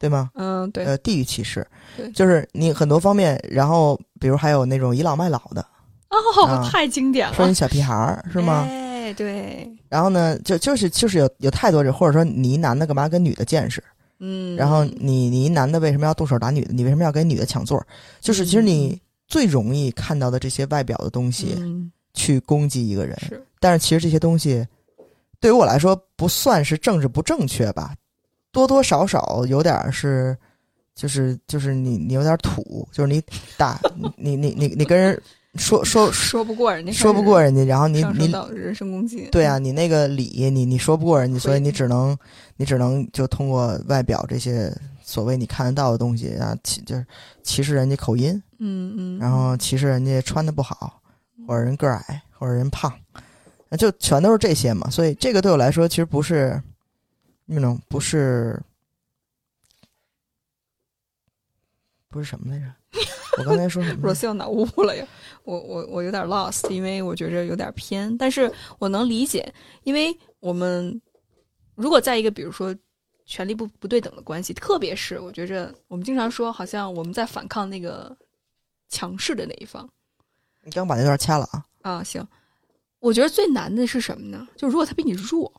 对吗？嗯，对，呃，地域歧视对，就是你很多方面，然后比如还有那种倚老卖老的，哦，啊太经典了，说你小屁孩儿是吗？哎，对，然后呢，就就是就是有有太多人，或者说你一男的干嘛跟女的见识？嗯，然后你你一男的为什么要动手打女的？你为什么要跟女的抢座儿？就是其实你最容易看到的这些外表的东西嗯去攻击一个人，是，但是其实这些东西对于我来说不算是政治不正确吧，多多少少有点儿是，就是就是你你有点土，就是你打 你你你你跟人说 说说不过人家，说不过人家，然后你你人身攻击。对啊，你那个理你你说不过人家，所以你只能你只能就通过外表这些所谓你看得到的东西啊，歧就是歧视人家口音，嗯嗯，然后歧视人家穿的不好，或者人个儿矮，或者人胖，那就全都是这些嘛。所以这个对我来说其实不是那种不是不是什么来着？我刚才说什么来着？若要脑雾了呀，我我我有点 lost，因为我觉着有点偏，但是我能理解，因为我们如果在一个比如说权力不不对等的关系，特别是我觉着我们经常说，好像我们在反抗那个强势的那一方你刚把那段掐了啊！啊，行，我觉得最难的是什么呢？就如果他比你弱，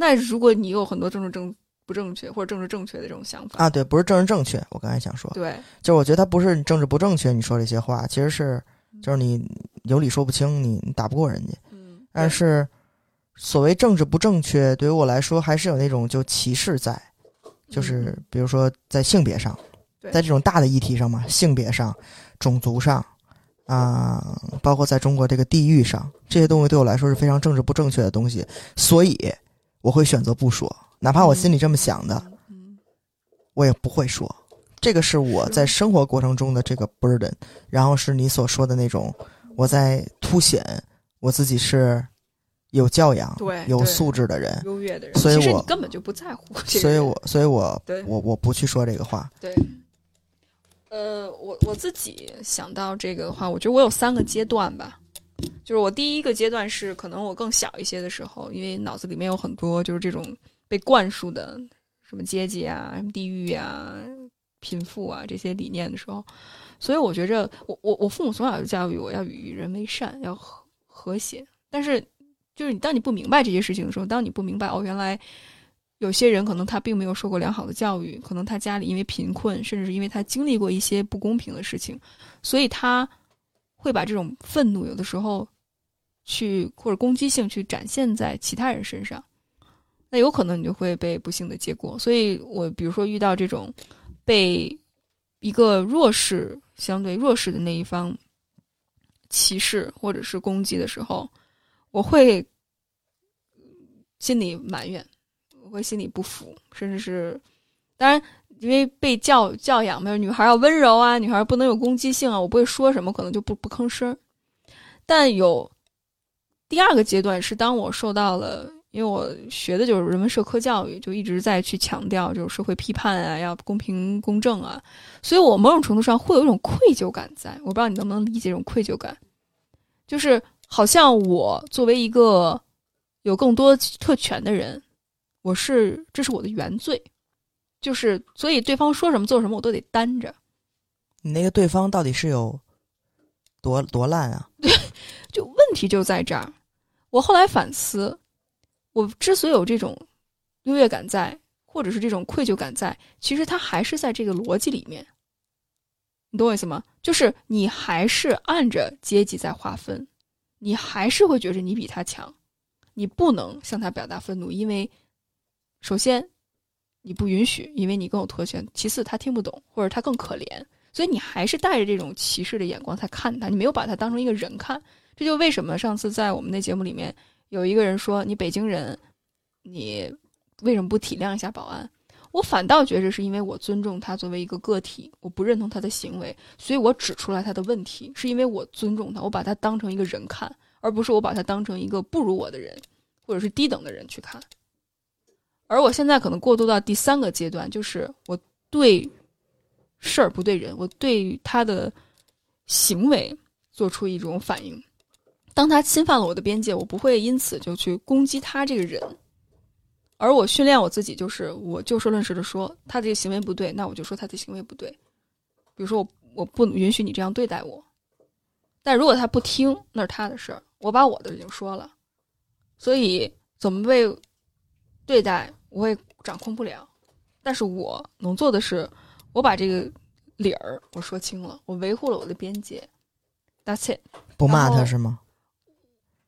那如果你有很多政治正不正确或者政治正确的这种想法。啊，对，不是政治正确，我刚才想说，对，就是我觉得他不是你政治不正确，你说这些话，其实是就是你有理说不清，你你打不过人家。嗯，但是所谓政治不正确，对于我来说还是有那种就歧视在，就是比如说在性别上，嗯在这种大的议题上嘛，性别上、种族上啊、包括在中国这个地域上，这些东西对我来说是非常政治不正确的东西，所以我会选择不说，哪怕我心里这么想的，嗯我也不会说。这个是我在生活过程中的这个 burden，然后是你所说的那种，我在凸显我自己是有教养、有素质的人，优越的人，所以我根本就不在乎所以我所以我我我不去说这个话。对，呃，我我自己想到这个的话，我觉得我有三个阶段吧。就是我第一个阶段是可能我更小一些的时候，因为脑子里面有很多就是这种被灌输的什么阶级啊、什么地域啊、贫富啊这些理念的时候，所以我觉着我我我父母从小就教育我要与人为善，要和和谐。但是就是你当你不明白这些事情的时候，当你不明白哦，原来有些人可能他并没有受过良好的教育，可能他家里因为贫困，甚至是因为他经历过一些不公平的事情，所以他会把这种愤怒有的时候去或者攻击性去展现在其他人身上，那有可能你就会被不幸的结果。所以我比如说遇到这种被一个弱势相对弱势的那一方歧视或者是攻击的时候，我会心里埋怨，我会心里不服，甚至是当然。因为被教教养嘛，女孩要温柔啊，女孩不能有攻击性啊，我不会说什么，可能就不不吭声。但有第二个阶段是当我受到了，因为我学的就是人文社科教育，就一直在去强调就是社会批判啊，要公平公正啊，所以我某种程度上会有一种愧疚感在，我不知道你能不能理解这种愧疚感，就是好像我作为一个有更多特权的人，我是这是我的原罪。就是，所以对方说什么做什么，我都得担着。你那个对方到底是有多多烂啊？对就问题就在这儿。我后来反思，我之所以有这种优越感在，或者是这种愧疚感在，其实它还是在这个逻辑里面。你懂我意思吗？就是你还是按着阶级在划分，你还是会觉着你比他强，你不能向他表达愤怒，因为首先。你不允许，因为你更有特权。其次，他听不懂，或者他更可怜，所以你还是带着这种歧视的眼光在看他，你没有把他当成一个人看。这就为什么上次在我们那节目里面有一个人说：“你北京人，你为什么不体谅一下保安？”我反倒觉着是因为我尊重他作为一个个体，我不认同他的行为，所以我指出来他的问题，是因为我尊重他，我把他当成一个人看，而不是我把他当成一个不如我的人，或者是低等的人去看。而我现在可能过渡到第三个阶段，就是我对事儿不对人，我对他的行为做出一种反应。当他侵犯了我的边界，我不会因此就去攻击他这个人，而我训练我自己，就是我就事论事的说，他这个行为不对，那我就说他的行为不对。比如说我我不允许你这样对待我，但如果他不听，那是他的事儿，我把我的已经说了，所以怎么被对待。我也掌控不了，但是我能做的是，我把这个理儿我说清了，我维护了我的边界。That's it。不骂他是吗？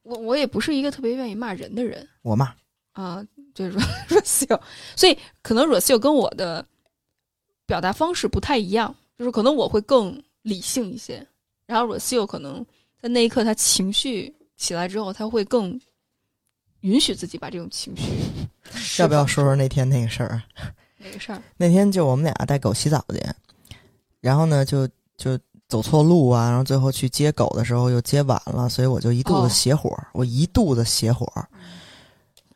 我我也不是一个特别愿意骂人的人我骂。啊，就是说 说秀，所以可能若秀跟我的表达方式不太一样，就是可能我会更理性一些，然后 Rocio 可能在那一刻他情绪起来之后，他会更允许自己把这种情绪 要不要说说那天那个事儿？哪个事儿？那天就我们俩带狗洗澡去，然后呢就就走错路啊，然后最后去接狗的时候又接晚了，所以我就一肚哦子邪火，我一肚子邪火。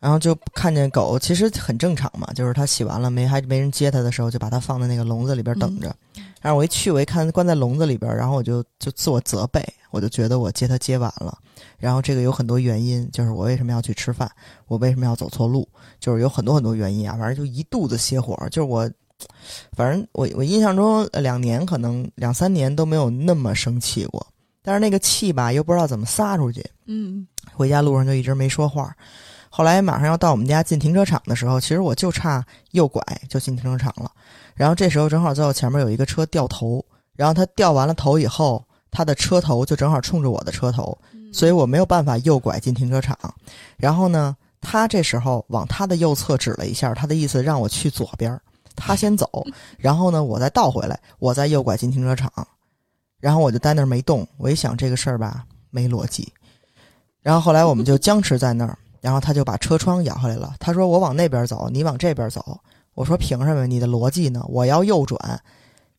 然后就看见狗，其实很正常嘛，就是它洗完了没还没人接它的时候，就把它放在那个笼子里边等着。然后我一去，我一看关在笼子里边，然后我就就自我责备，我就觉得我接它接晚了。然后这个有很多原因，就是我为什么要去吃饭，我为什么要走错路，就是有很多很多原因啊。反正就一肚子邪火，就是我，反正我我印象中呃两年可能两三年都没有那么生气过，但是那个气吧又不知道怎么撒出去，嗯回家路上就一直没说话。后来马上要到我们家进停车场的时候，其实我就差右拐就进停车场了。然后这时候正好在我前面有一个车掉头，然后他掉完了头以后，他的车头就正好冲着我的车头，所以我没有办法右拐进停车场。然后呢，他这时候往他的右侧指了一下，他的意思让我去左边，他先走，然后呢我再倒回来，我再右拐进停车场。然后我就在那儿没动，我一想这个事儿吧没逻辑。然后后来我们就僵持在那儿，然后他就把车窗摇下来了。他说：“我往那边走，你往这边走。”我说：“凭什么？你的逻辑呢？我要右转，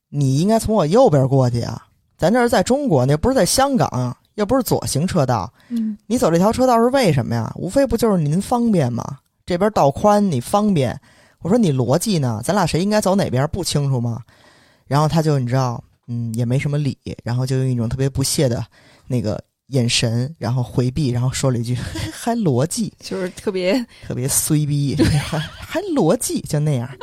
你应该从我右边过去啊！咱这是在中国，那不是在香港啊，又不是左行车道。嗯你走这条车道是为什么呀？无非不就是您方便吗？这边道宽，你方便。我说你逻辑呢？咱俩谁应该走哪边不清楚吗？然后他就你知道，嗯，也没什么理，然后就用一种特别不屑的那个眼神，然后回避，然后说了一句 还逻辑，就是特别 特别衰逼，还还逻辑，就那样。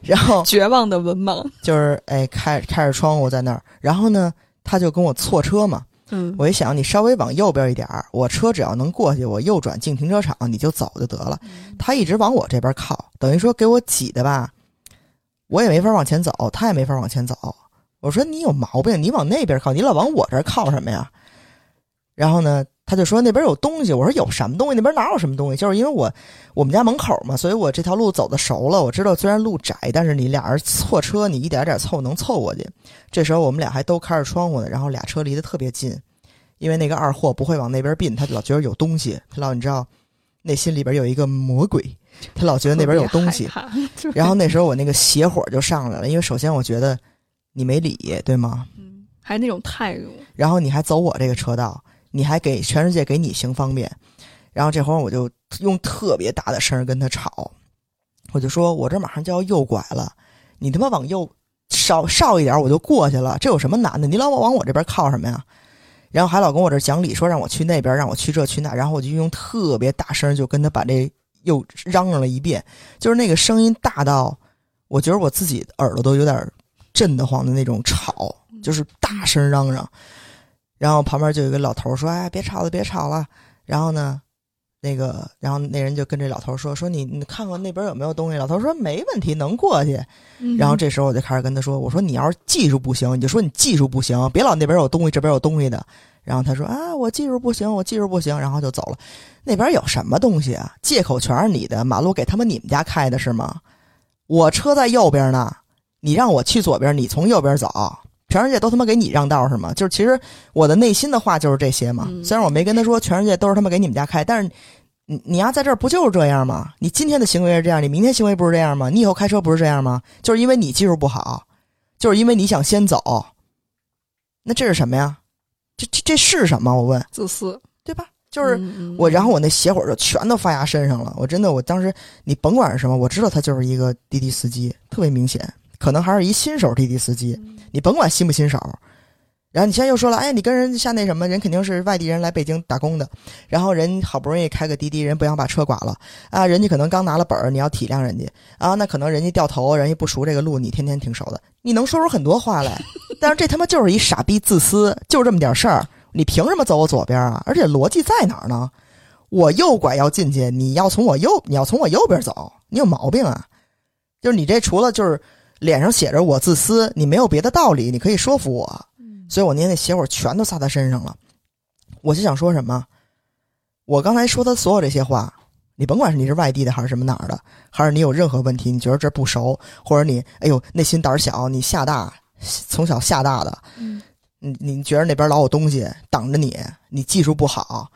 然后绝望的文盲。就是哎，开开着窗户在那儿，然后呢，他就跟我错车嘛。嗯我一想，你稍微往右边一点儿，我车只要能过去，我右转进停车场，你就走就得了。他一直往我这边靠，等于说给我挤的吧，我也没法往前走，他也没法往前走。我说你有毛病，你往那边靠，你老往我这儿靠什么呀？然后呢，他就说那边有东西。我说有什么东西？那边哪有什么东西？就是因为我我们家门口嘛，所以我这条路走的熟了。我知道虽然路窄，但是你俩人错车，你一点点凑能凑过去。这时候我们俩还都开着窗户呢，然后俩车离得特别近，因为那个二货不会往那边并，他老觉得有东西，他老你知道，内心里边有一个魔鬼，他老觉得那边有东西。然后那时候我那个邪火就上来了，因为首先我觉得你没理，对吗？嗯，还那种态度，然后你还走我这个车道，你还给全世界给你行方便，然后这会儿我就用特别大的声儿跟他吵，我就说我这马上就要右拐了，你他妈往右稍稍一点我就过去了，这有什么难的？你老往往我这边靠什么呀？然后还老跟我这儿讲理，说让我去那边，让我去这去那，然后我就用特别大声就跟他把这又嚷嚷了一遍，就是那个声音大到我觉得我自己耳朵都有点震得慌的那种吵，就是大声嚷嚷。然后旁边就有一个老头说：“哎，别吵了，别吵了。”然后呢，那个，然后那人就跟这老头说：“说你你看看那边有没有东西。”老头说：“没问题，能过去。”嗯然后这时候我就开始跟他说：“我说你要是技术不行，你就说你技术不行，别老那边有东西，这边有东西的。”然后他说：“啊，我技术不行，我技术不行。”然后就走了。那边有什么东西啊？借口全是你的，马路给他们你们家开的是吗？我车在右边呢，你让我去左边，你从右边走，全世界都他妈给你让道是吗？就是其实我的内心的话就是这些嘛。嗯虽然我没跟他说全世界都是他妈给你们家开，但是你你要在这儿不就是这样吗？你今天的行为是这样，你明天行为不是这样吗？你以后开车不是这样吗？就是因为你技术不好，就是因为你想先走，那这是什么呀？这这这是什么？我问，自私，对吧？就是我，然后我那邪火就全都发芽身上了。我真的，我当时你甭管是什么，我知道他就是一个滴滴司机，特别明显，可能还是一新手滴滴司机。你甭管新不新手，然后你现在又说了，哎，你跟人像那什么人肯定是外地人来北京打工的，然后人好不容易开个滴滴，人不想把车剐了啊，人家可能刚拿了本儿，你要体谅人家啊，那可能人家掉头，人家不熟这个路，你天天挺熟的，你能说出很多话来，但是这他妈就是一傻逼自私，就这么点事儿，你凭什么走我左边啊？而且逻辑在哪儿呢？我右拐要进去，你要从我右，你要从我右边走，你有毛病啊！就是你这除了就是脸上写着我自私，你没有别的道理，你可以说服我。所以我那天那邪火全都撒他身上了。我就想说什么，我刚才说的所有这些话，你甭管是你是外地的还是什么哪儿的，还是你有任何问题，你觉得这儿不熟，或者你哎呦内心胆儿小，你吓大从小吓大的，嗯你你觉得那边老有东西挡着你，你技术不好，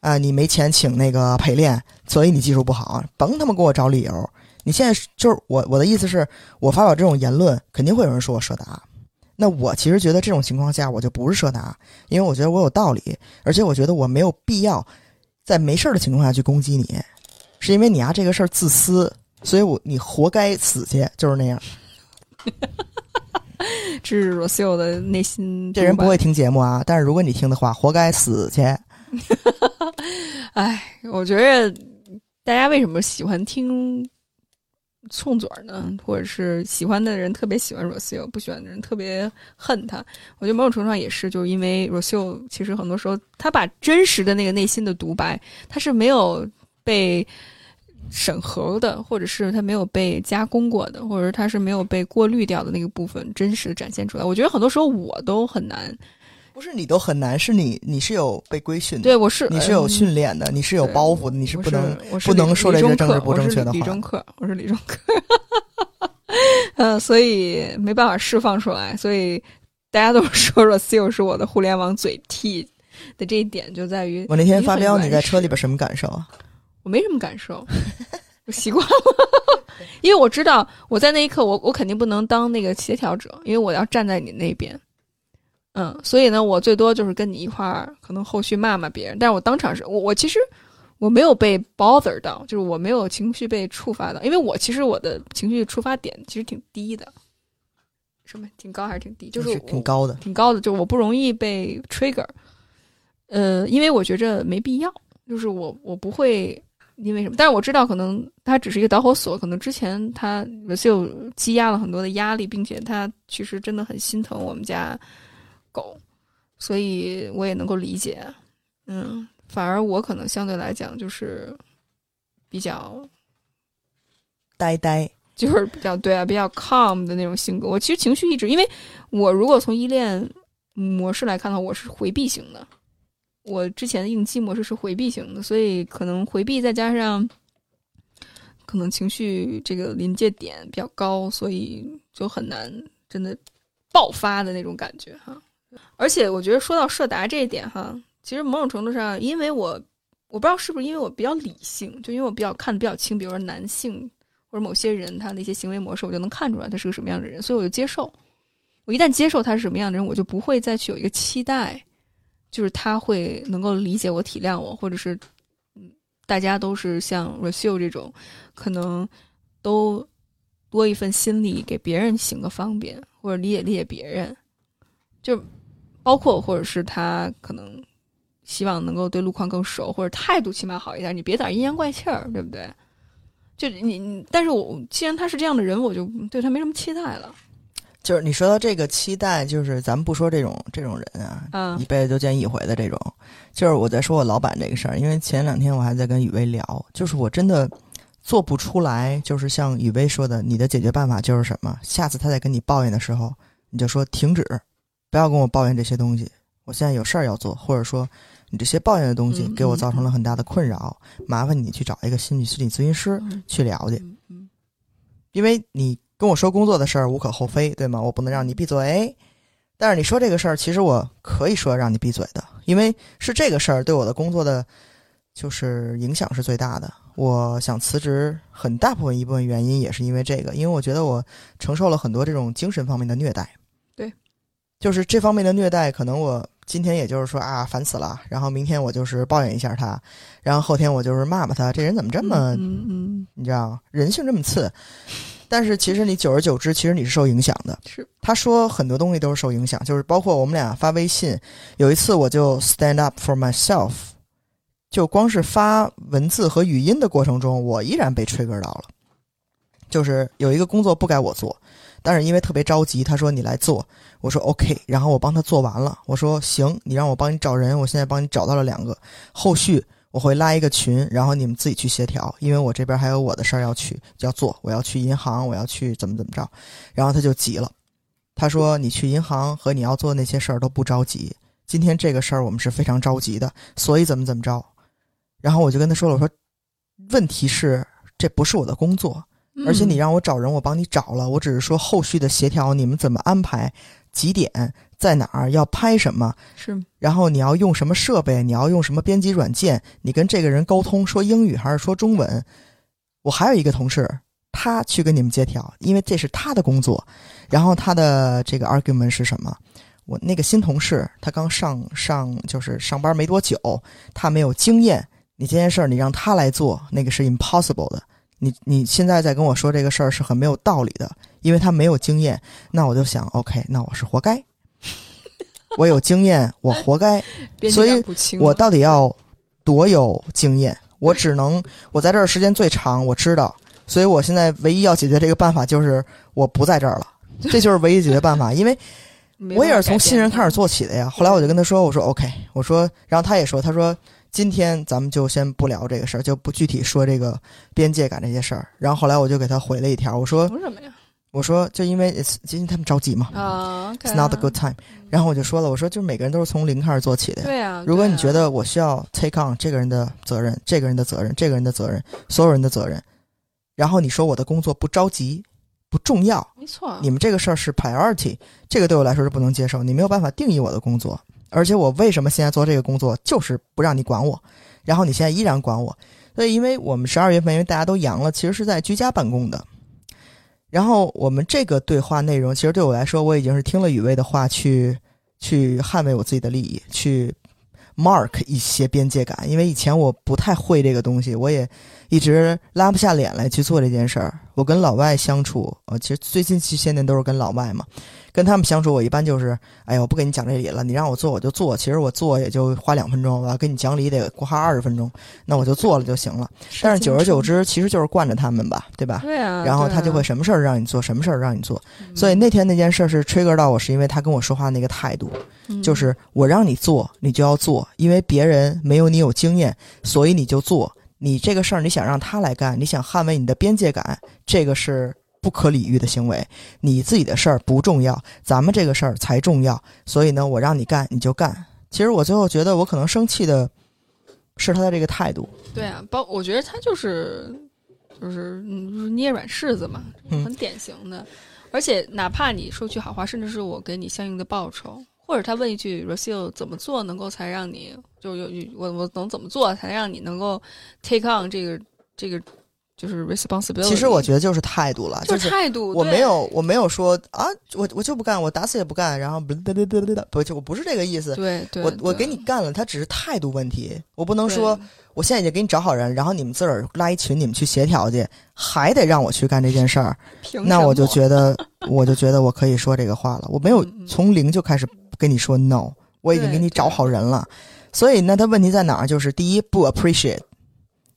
啊、你没钱请那个陪练，所以你技术不好，甭他妈给我找理由。你现在是就是我我的意思是，我发表这种言论，肯定会有人说我社达。那我其实觉得这种情况下，我就不是社达，因为我觉得我有道理，而且我觉得我没有必要在没事儿的情况下去攻击你，是因为你啊这个事儿自私，所以我你活该死去，就是那样。这是 Rocio 的内心。这人不会。听节目啊，但是如果你听的话，活该死去。哎，我觉得大家为什么喜欢听冲嘴儿呢？或者是喜欢的人特别喜欢 Rocio，不喜欢的人特别恨他。我觉得某种程度上也是，就是因为 Rocio 其实很多时候他把真实的那个内心的独白，他是没有被审核的，或者是他没有被加工过的，或者是他是没有被过滤掉的那个部分真实的展现出来。我觉得很多时候我都很难，不是你都很难，是你你是有被规训的，对我是你是有嗯训练的，你是有包袱的，你是不能不能说这些政治不正确的话我是理中客，我是理中客，嗯，所以没办法释放出来，所以大家都说 Rocio 是我的互联网嘴替的这一点就在于我那天发飙，你在车里边什么感受啊？我没什么感受，我习惯了，因为我知道我在那一刻我我肯定不能当那个协调者，因为我要站在你那边。嗯，所以呢，我最多就是跟你一块儿，可能后续骂骂别人，但是我当场是我我其实我没有被 bother 到，就是我没有情绪被触发到，因为我其实我的情绪触发点其实挺低的，什么挺高还是挺低？就是是挺高的。挺高的，就是我不容易被 trigger。呃，因为我觉着没必要，就是我我不会因为什么，但是我知道可能它只是一个导火索，可能之前他 r a o 积压了很多的压力，并且他其实真的很心疼我们家狗，所以我也能够理解。嗯，反而我可能相对来讲就是比较呆呆，就是比较对啊，比较 calm 的那种性格。我其实情绪一直，因为我如果从依恋模式来看的话，我是回避型的。我之前的应激模式是回避型的，所以可能回避再加上可能情绪这个临界点比较高，所以就很难真的爆发的那种感觉哈。而且我觉得说到社达这一点哈，其实某种程度上，因为我我不知道是不是因为我比较理性，就因为我比较看的比较清，比如说男性或者某些人他的一些行为模式，我就能看出来他是个什么样的人，所以我就接受。我一旦接受他是什么样的人，我就不会再去有一个期待，就是他会能够理解我、体谅我，或者是嗯，大家都是像 Rocio 这种，可能都多一份心力给别人行个方便，或者理解理解别人，就包括或者是他可能希望能够对路况更熟，或者态度起码好一点，你别在阴阳怪气儿，对不对？就你，你但是我既然他是这样的人，我就对他没什么期待了。就是你说到这个期待，就是咱们不说这种这种人啊，嗯一辈子就见一回的这种，就是我在说我老板这个事儿，因为前两天我还在跟雨薇聊，就是我真的做不出来，就是像雨薇说的，你的解决办法就是什么？下次他在跟你抱怨的时候，你就说停止，不要跟我抱怨这些东西，我现在有事儿要做，或者说你这些抱怨的东西嗯给我造成了很大的困扰，麻烦你去找一个心理心理咨询师嗯去了解。因为你跟我说工作的事儿无可厚非，对吗？我不能让你闭嘴。但是你说这个事儿，其实我可以说让你闭嘴的，因为是这个事儿对我的工作的，就是影响是最大的。我想辞职，很大部分一部分原因也是因为这个，因为我觉得我承受了很多这种精神方面的虐待。对，就是这方面的虐待，可能我今天也就是说啊烦死了，然后明天我就是抱怨一下他，然后后天我就是骂骂他，这人怎么这么嗯嗯你知道人性这么次，但是其实你久而久之，其实你是受影响的。是他说很多东西都是受影响，就是包括我们俩发微信，有一次我就 stand up for myself，就光是发文字和语音的过程中，我依然被 trigger 到了。就是有一个工作不该我做，但是因为特别着急，他说你来做，我说 OK，然后我帮他做完了，我说行，你让我帮你找人，我现在帮你找到了两个，后续我会拉一个群，然后你们自己去协调，因为我这边还有我的事儿要去要做，我要去银行，我要去怎么怎么着，然后他就急了，他说你去银行和你要做那些事儿都不着急，今天这个事儿我们是非常着急的，所以怎么怎么着，然后我就跟他说了，我说问题是这不是我的工作，而且你嗯让我找人，我帮你找了，我只是说后续的协调，你们怎么安排，几点在哪儿要拍什么，是然后你要用什么设备，你要用什么编辑软件，你跟这个人沟通说英语还是说中文。我还有一个同事，他去跟你们协调，因为这是他的工作。然后他的这个 argument 是什么？我那个新同事，他刚上上就是上班没多久，他没有经验。你这件事儿你让他来做，那个是 impossible 的。你你现在在跟我说这个事儿是很没有道理的，因为他没有经验。那我就想，OK，那我是活该。我有经验，我活该。所以我到底要多有经验？我只能我在这儿时间最长，我知道，所以我现在唯一要解决这个办法就是我不在这儿了，这就是唯一解决办法。因为我也是从新人开始做起的呀。后来我就跟他说：“我说 OK，我说，然后他也说，他说今天咱们就先不聊这个事儿，就不具体说这个边界感这些事儿。”然后后来我就给他回了一条，我说凭什么呀？：“我说就因为今天他们着急嘛 not a good time。”然后我就说了，我说就是每个人都是从零开始做起的呀。对啊，如果你觉得我需要 take on 这个人的责任，这个人的责任，这个人的责任，所有人的责任，然后你说我的工作不着急、不重要，没错，你们这个事儿是 priority，这个对我来说是不能接受。你没有办法定义我的工作，而且我为什么现在做这个工作，就是不让你管我，然后你现在依然管我。所以，因为我们十二月份，因为大家都阳了，其实是在居家办公的。然后我们这个对话内容，其实对我来说，我已经是听了雨薇的话去去捍卫我自己的利益，去 mark 一些边界感。因为以前我不太会这个东西，我也一直拉不下脸来去做这件事儿。我跟老外相处，呃，其实最近这些年都是跟老外嘛，跟他们相处，我一般就是，哎呀，我不跟你讲这理了，你让我做我就做，其实我做也就花两分钟，我要跟你讲理得花二十分钟，那我就做了就行了。但是久而久之，其实就是惯着他们吧，对吧？对啊，然后他就会什么事儿让你做，什么事儿让你做。嗯所以那天那件事是 trigger 到我，是因为他跟我说话那个态度，嗯就是我让你做，你就要做，因为别人没有你有经验，所以你就做。你这个事儿你想让他来干，你想捍卫你的边界感，这个是不可理喻的行为。你自己的事儿不重要，咱们这个事儿才重要。所以呢，我让你干你就干。其实我最后觉得我可能生气的是他的这个态度。对啊，包我觉得他就是就是嗯，就是捏软柿子嘛，嗯很典型的。而且哪怕你说句好话，甚至是我给你相应的报酬，或者他问一句 r a c i l 怎么做能够才让你就有我我能怎么做才让你能够 take on 这个这个就是 responsibility？其实我觉得就是态度了，就是态度，对我没有，我没有说啊，我我就不干，我打死也不干，然后不不不不不不，就我不是这个意思。对对，我我给你干了，他只是态度问题，我不能说我现在已经给你找好人，然后你们自个儿拉一群，你们去协调去，还得让我去干这件事儿，那我就觉得，我就觉得我可以说这个话了。我没有从零就开始跟你说 no，我已经给你找好人了。所以那他问题在哪儿？就是第一不 appreciate，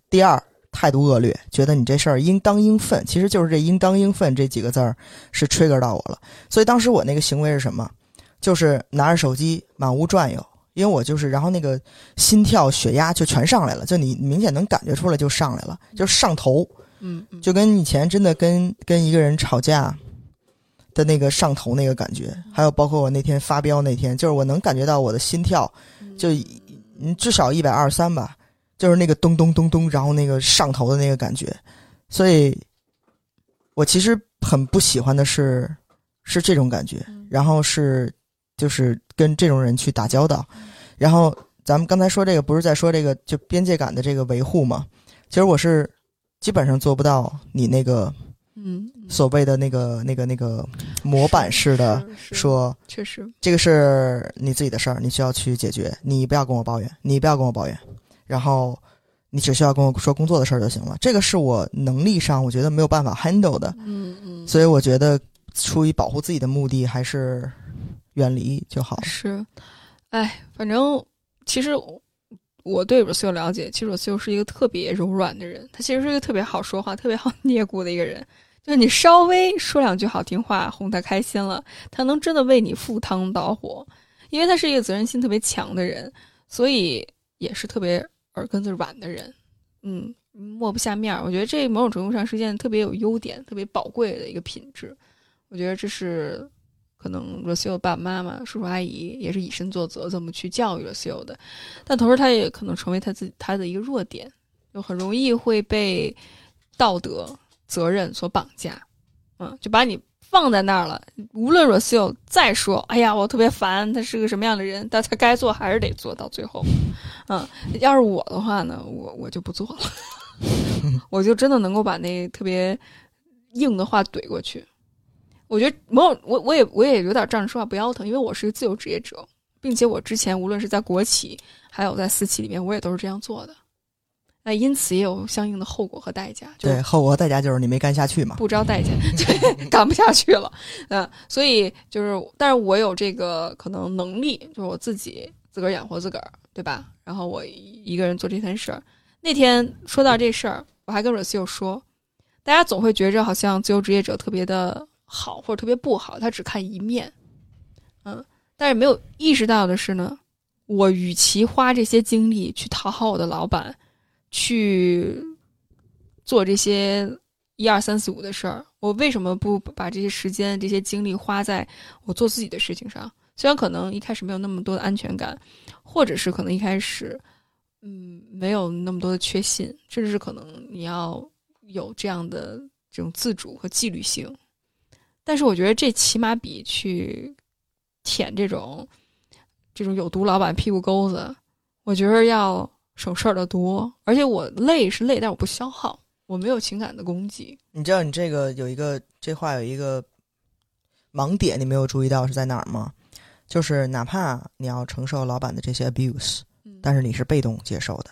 第二态度恶劣，觉得你这事儿应当应分。其实就是这应当应分这几个字儿是 trigger 到我了。所以当时我那个行为是什么？就是拿着手机满屋转悠。因为我就是，然后那个心跳、血压就全上来了，就你明显能感觉出来就上来了，就上头。嗯嗯就跟以前真的跟跟一个人吵架的那个上头那个感觉，还有包括我那天发飙那天，就是我能感觉到我的心跳就嗯至少一百二十三吧，就是那个咚咚咚咚，然后那个上头的那个感觉，所以，我其实很不喜欢的是是这种感觉，然后是就是跟这种人去打交道，然后咱们刚才说这个不是在说这个就边界感的这个维护嘛？其实我是基本上做不到你那个嗯，所谓的那个那个那个模板式的说，确实，这个是你自己的事儿，你需要去解决，你不要跟我抱怨，你不要跟我抱怨，然后你只需要跟我说工作的事儿就行了。这个是我能力上我觉得没有办法 handle 的，嗯嗯，所以我觉得出于保护自己的目的，还是远离就好。是，哎，反正其实我我对 Rocio 了解，其实 Rocio 是一个特别柔软的人，他其实是一个特别好说话、特别好 捏咕的一个人。就是你稍微说两句好听话，哄他开心了，他能真的为你赴汤蹈火，因为他是一个责任心特别强的人，所以也是特别耳根子软的人。嗯，抹不下面儿。我觉得这某种程度上是件特别有优点、特别宝贵的一个品质。我觉得这是可能 Rocio 爸爸妈妈、叔叔阿姨也是以身作则，这么去教育 Rocio 的。但同时，他也可能成为他自己他的一个弱点，就很容易会被道德责任所绑架，嗯，就把你放在那儿了。无论 Rocio 再说，哎呀，我特别烦，他是个什么样的人，但他该做还是得做到最后。嗯，要是我的话呢，我我就不做了，我就真的能够把那特别硬的话怼过去。我觉得没有我，我也我也有点站着说话不腰疼，因为我是一个自由职业者，并且我之前无论是在国企还有在私企里面，我也都是这样做的。那因此也有相应的后果和代价，对，后果和代价就是你没干下去嘛。不招代价，对，干不下去了，嗯，所以就是，但是我有这个可能能力，就是我自己自个儿养活自个儿，对吧？然后我一个人做这件事儿。那天说到这事儿，我还跟 Rocio 说，大家总会觉着好像自由职业者特别的好，或者特别不好，他只看一面，嗯，但是没有意识到的是呢，我与其花这些精力去讨好我的老板，去做这些一二三四五的事儿，我为什么不把这些时间、这些精力花在我做自己的事情上？虽然可能一开始没有那么多的安全感，或者是可能一开始，嗯，没有那么多的确信，甚至是可能你要有这样的这种自主和纪律性。但是我觉得这起码比去舔这种这种有毒老板屁股沟子，我觉得要省事儿的多。而且我累是累，但我不消耗，我没有情感的攻击。你知道你这个有一个这话有一个盲点，你没有注意到是在哪儿吗？就是哪怕你要承受老板的这些 abuse，嗯但是你是被动接受的，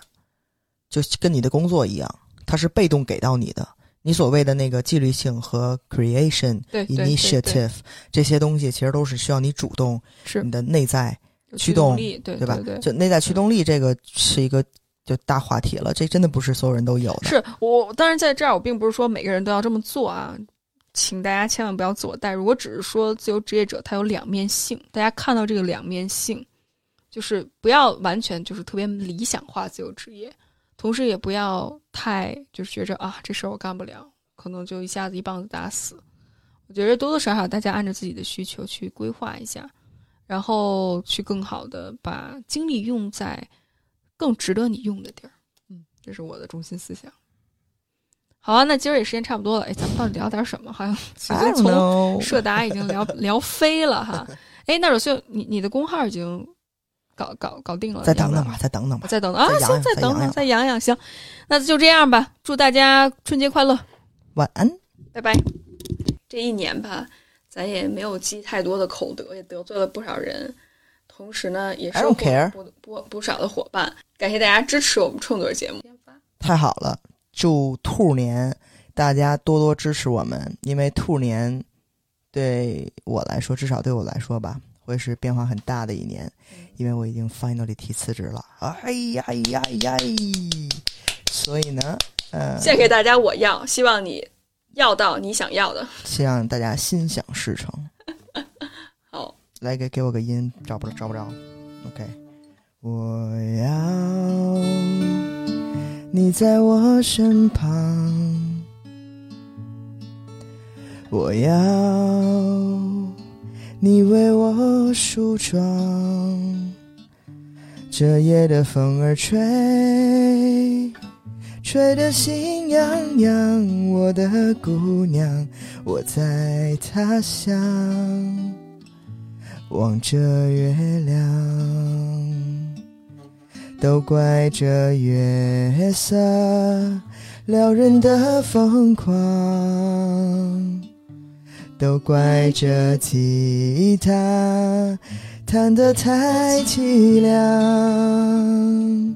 就跟你的工作一样，它是被动给到你的。你所谓的那个纪律性和 creation initiative 这些东西，其实都是需要你主动，是你的内在有驱动力，对对吧？对就内在驱动力这个是一个就大话题了，这真的不是所有人都有的。是我，当然在这儿，我并不是说每个人都要这么做啊，请大家千万不要自我代入。我只是说，自由职业者他有两面性，大家看到这个两面性，就是不要完全就是特别理想化自由职业，同时也不要太就是觉着啊这事儿我干不了，可能就一下子一棒子打死。我觉得多多少少大家按照自己的需求去规划一下，然后去更好的把精力用在更值得你用的地儿。嗯，这是我的中心思想。好啊，那今儿也时间差不多了，哎，咱们到底聊点什么？好像 已 I 经从社达已经聊 聊飞了哈。哎，那首秀，你你的工号已经搞搞搞定了，再等等吧，再等等吧。再等等啊，行，再等等，再养养，行，那就这样吧。祝大家春节快乐，晚安。拜拜。这一年吧，咱也没有积太多的口德，也得罪了不少人，同时呢，也 don't 获不不不少的伙伴。感谢大家支持我们创作节目。太好了，祝兔年大家多多支持我们，因为兔年对我来说，至少对我来说吧，会是变化很大的一年，因为我已经 finally 提辞职了。哎呀哎呀哎呀！所以呢，呃，献给大家，我要，希望你要到你想要的。希望大家心想事成。好，来给给我个音，找不着找不着。OK，我要你在我身旁，我要你为我梳妆。这夜的风儿吹，吹得心痒痒。我的姑娘，我在他乡。望着月亮，都怪这月色撩人的疯狂，都怪这吉他弹得太凄凉。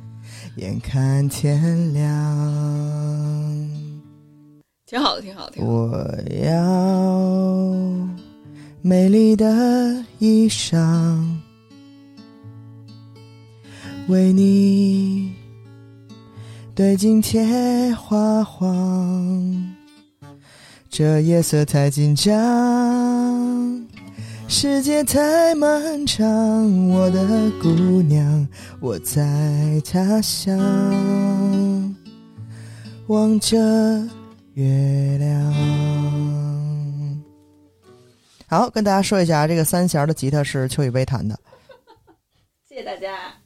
眼看天亮，挺好的，挺好的，我要美丽的衣裳，为你对镜贴花黄。这夜色太紧张，世界太漫长，我的姑娘，我在他乡望着月亮。好，跟大家说一下，这个三弦的吉他是邱宇威弹的。谢谢大家。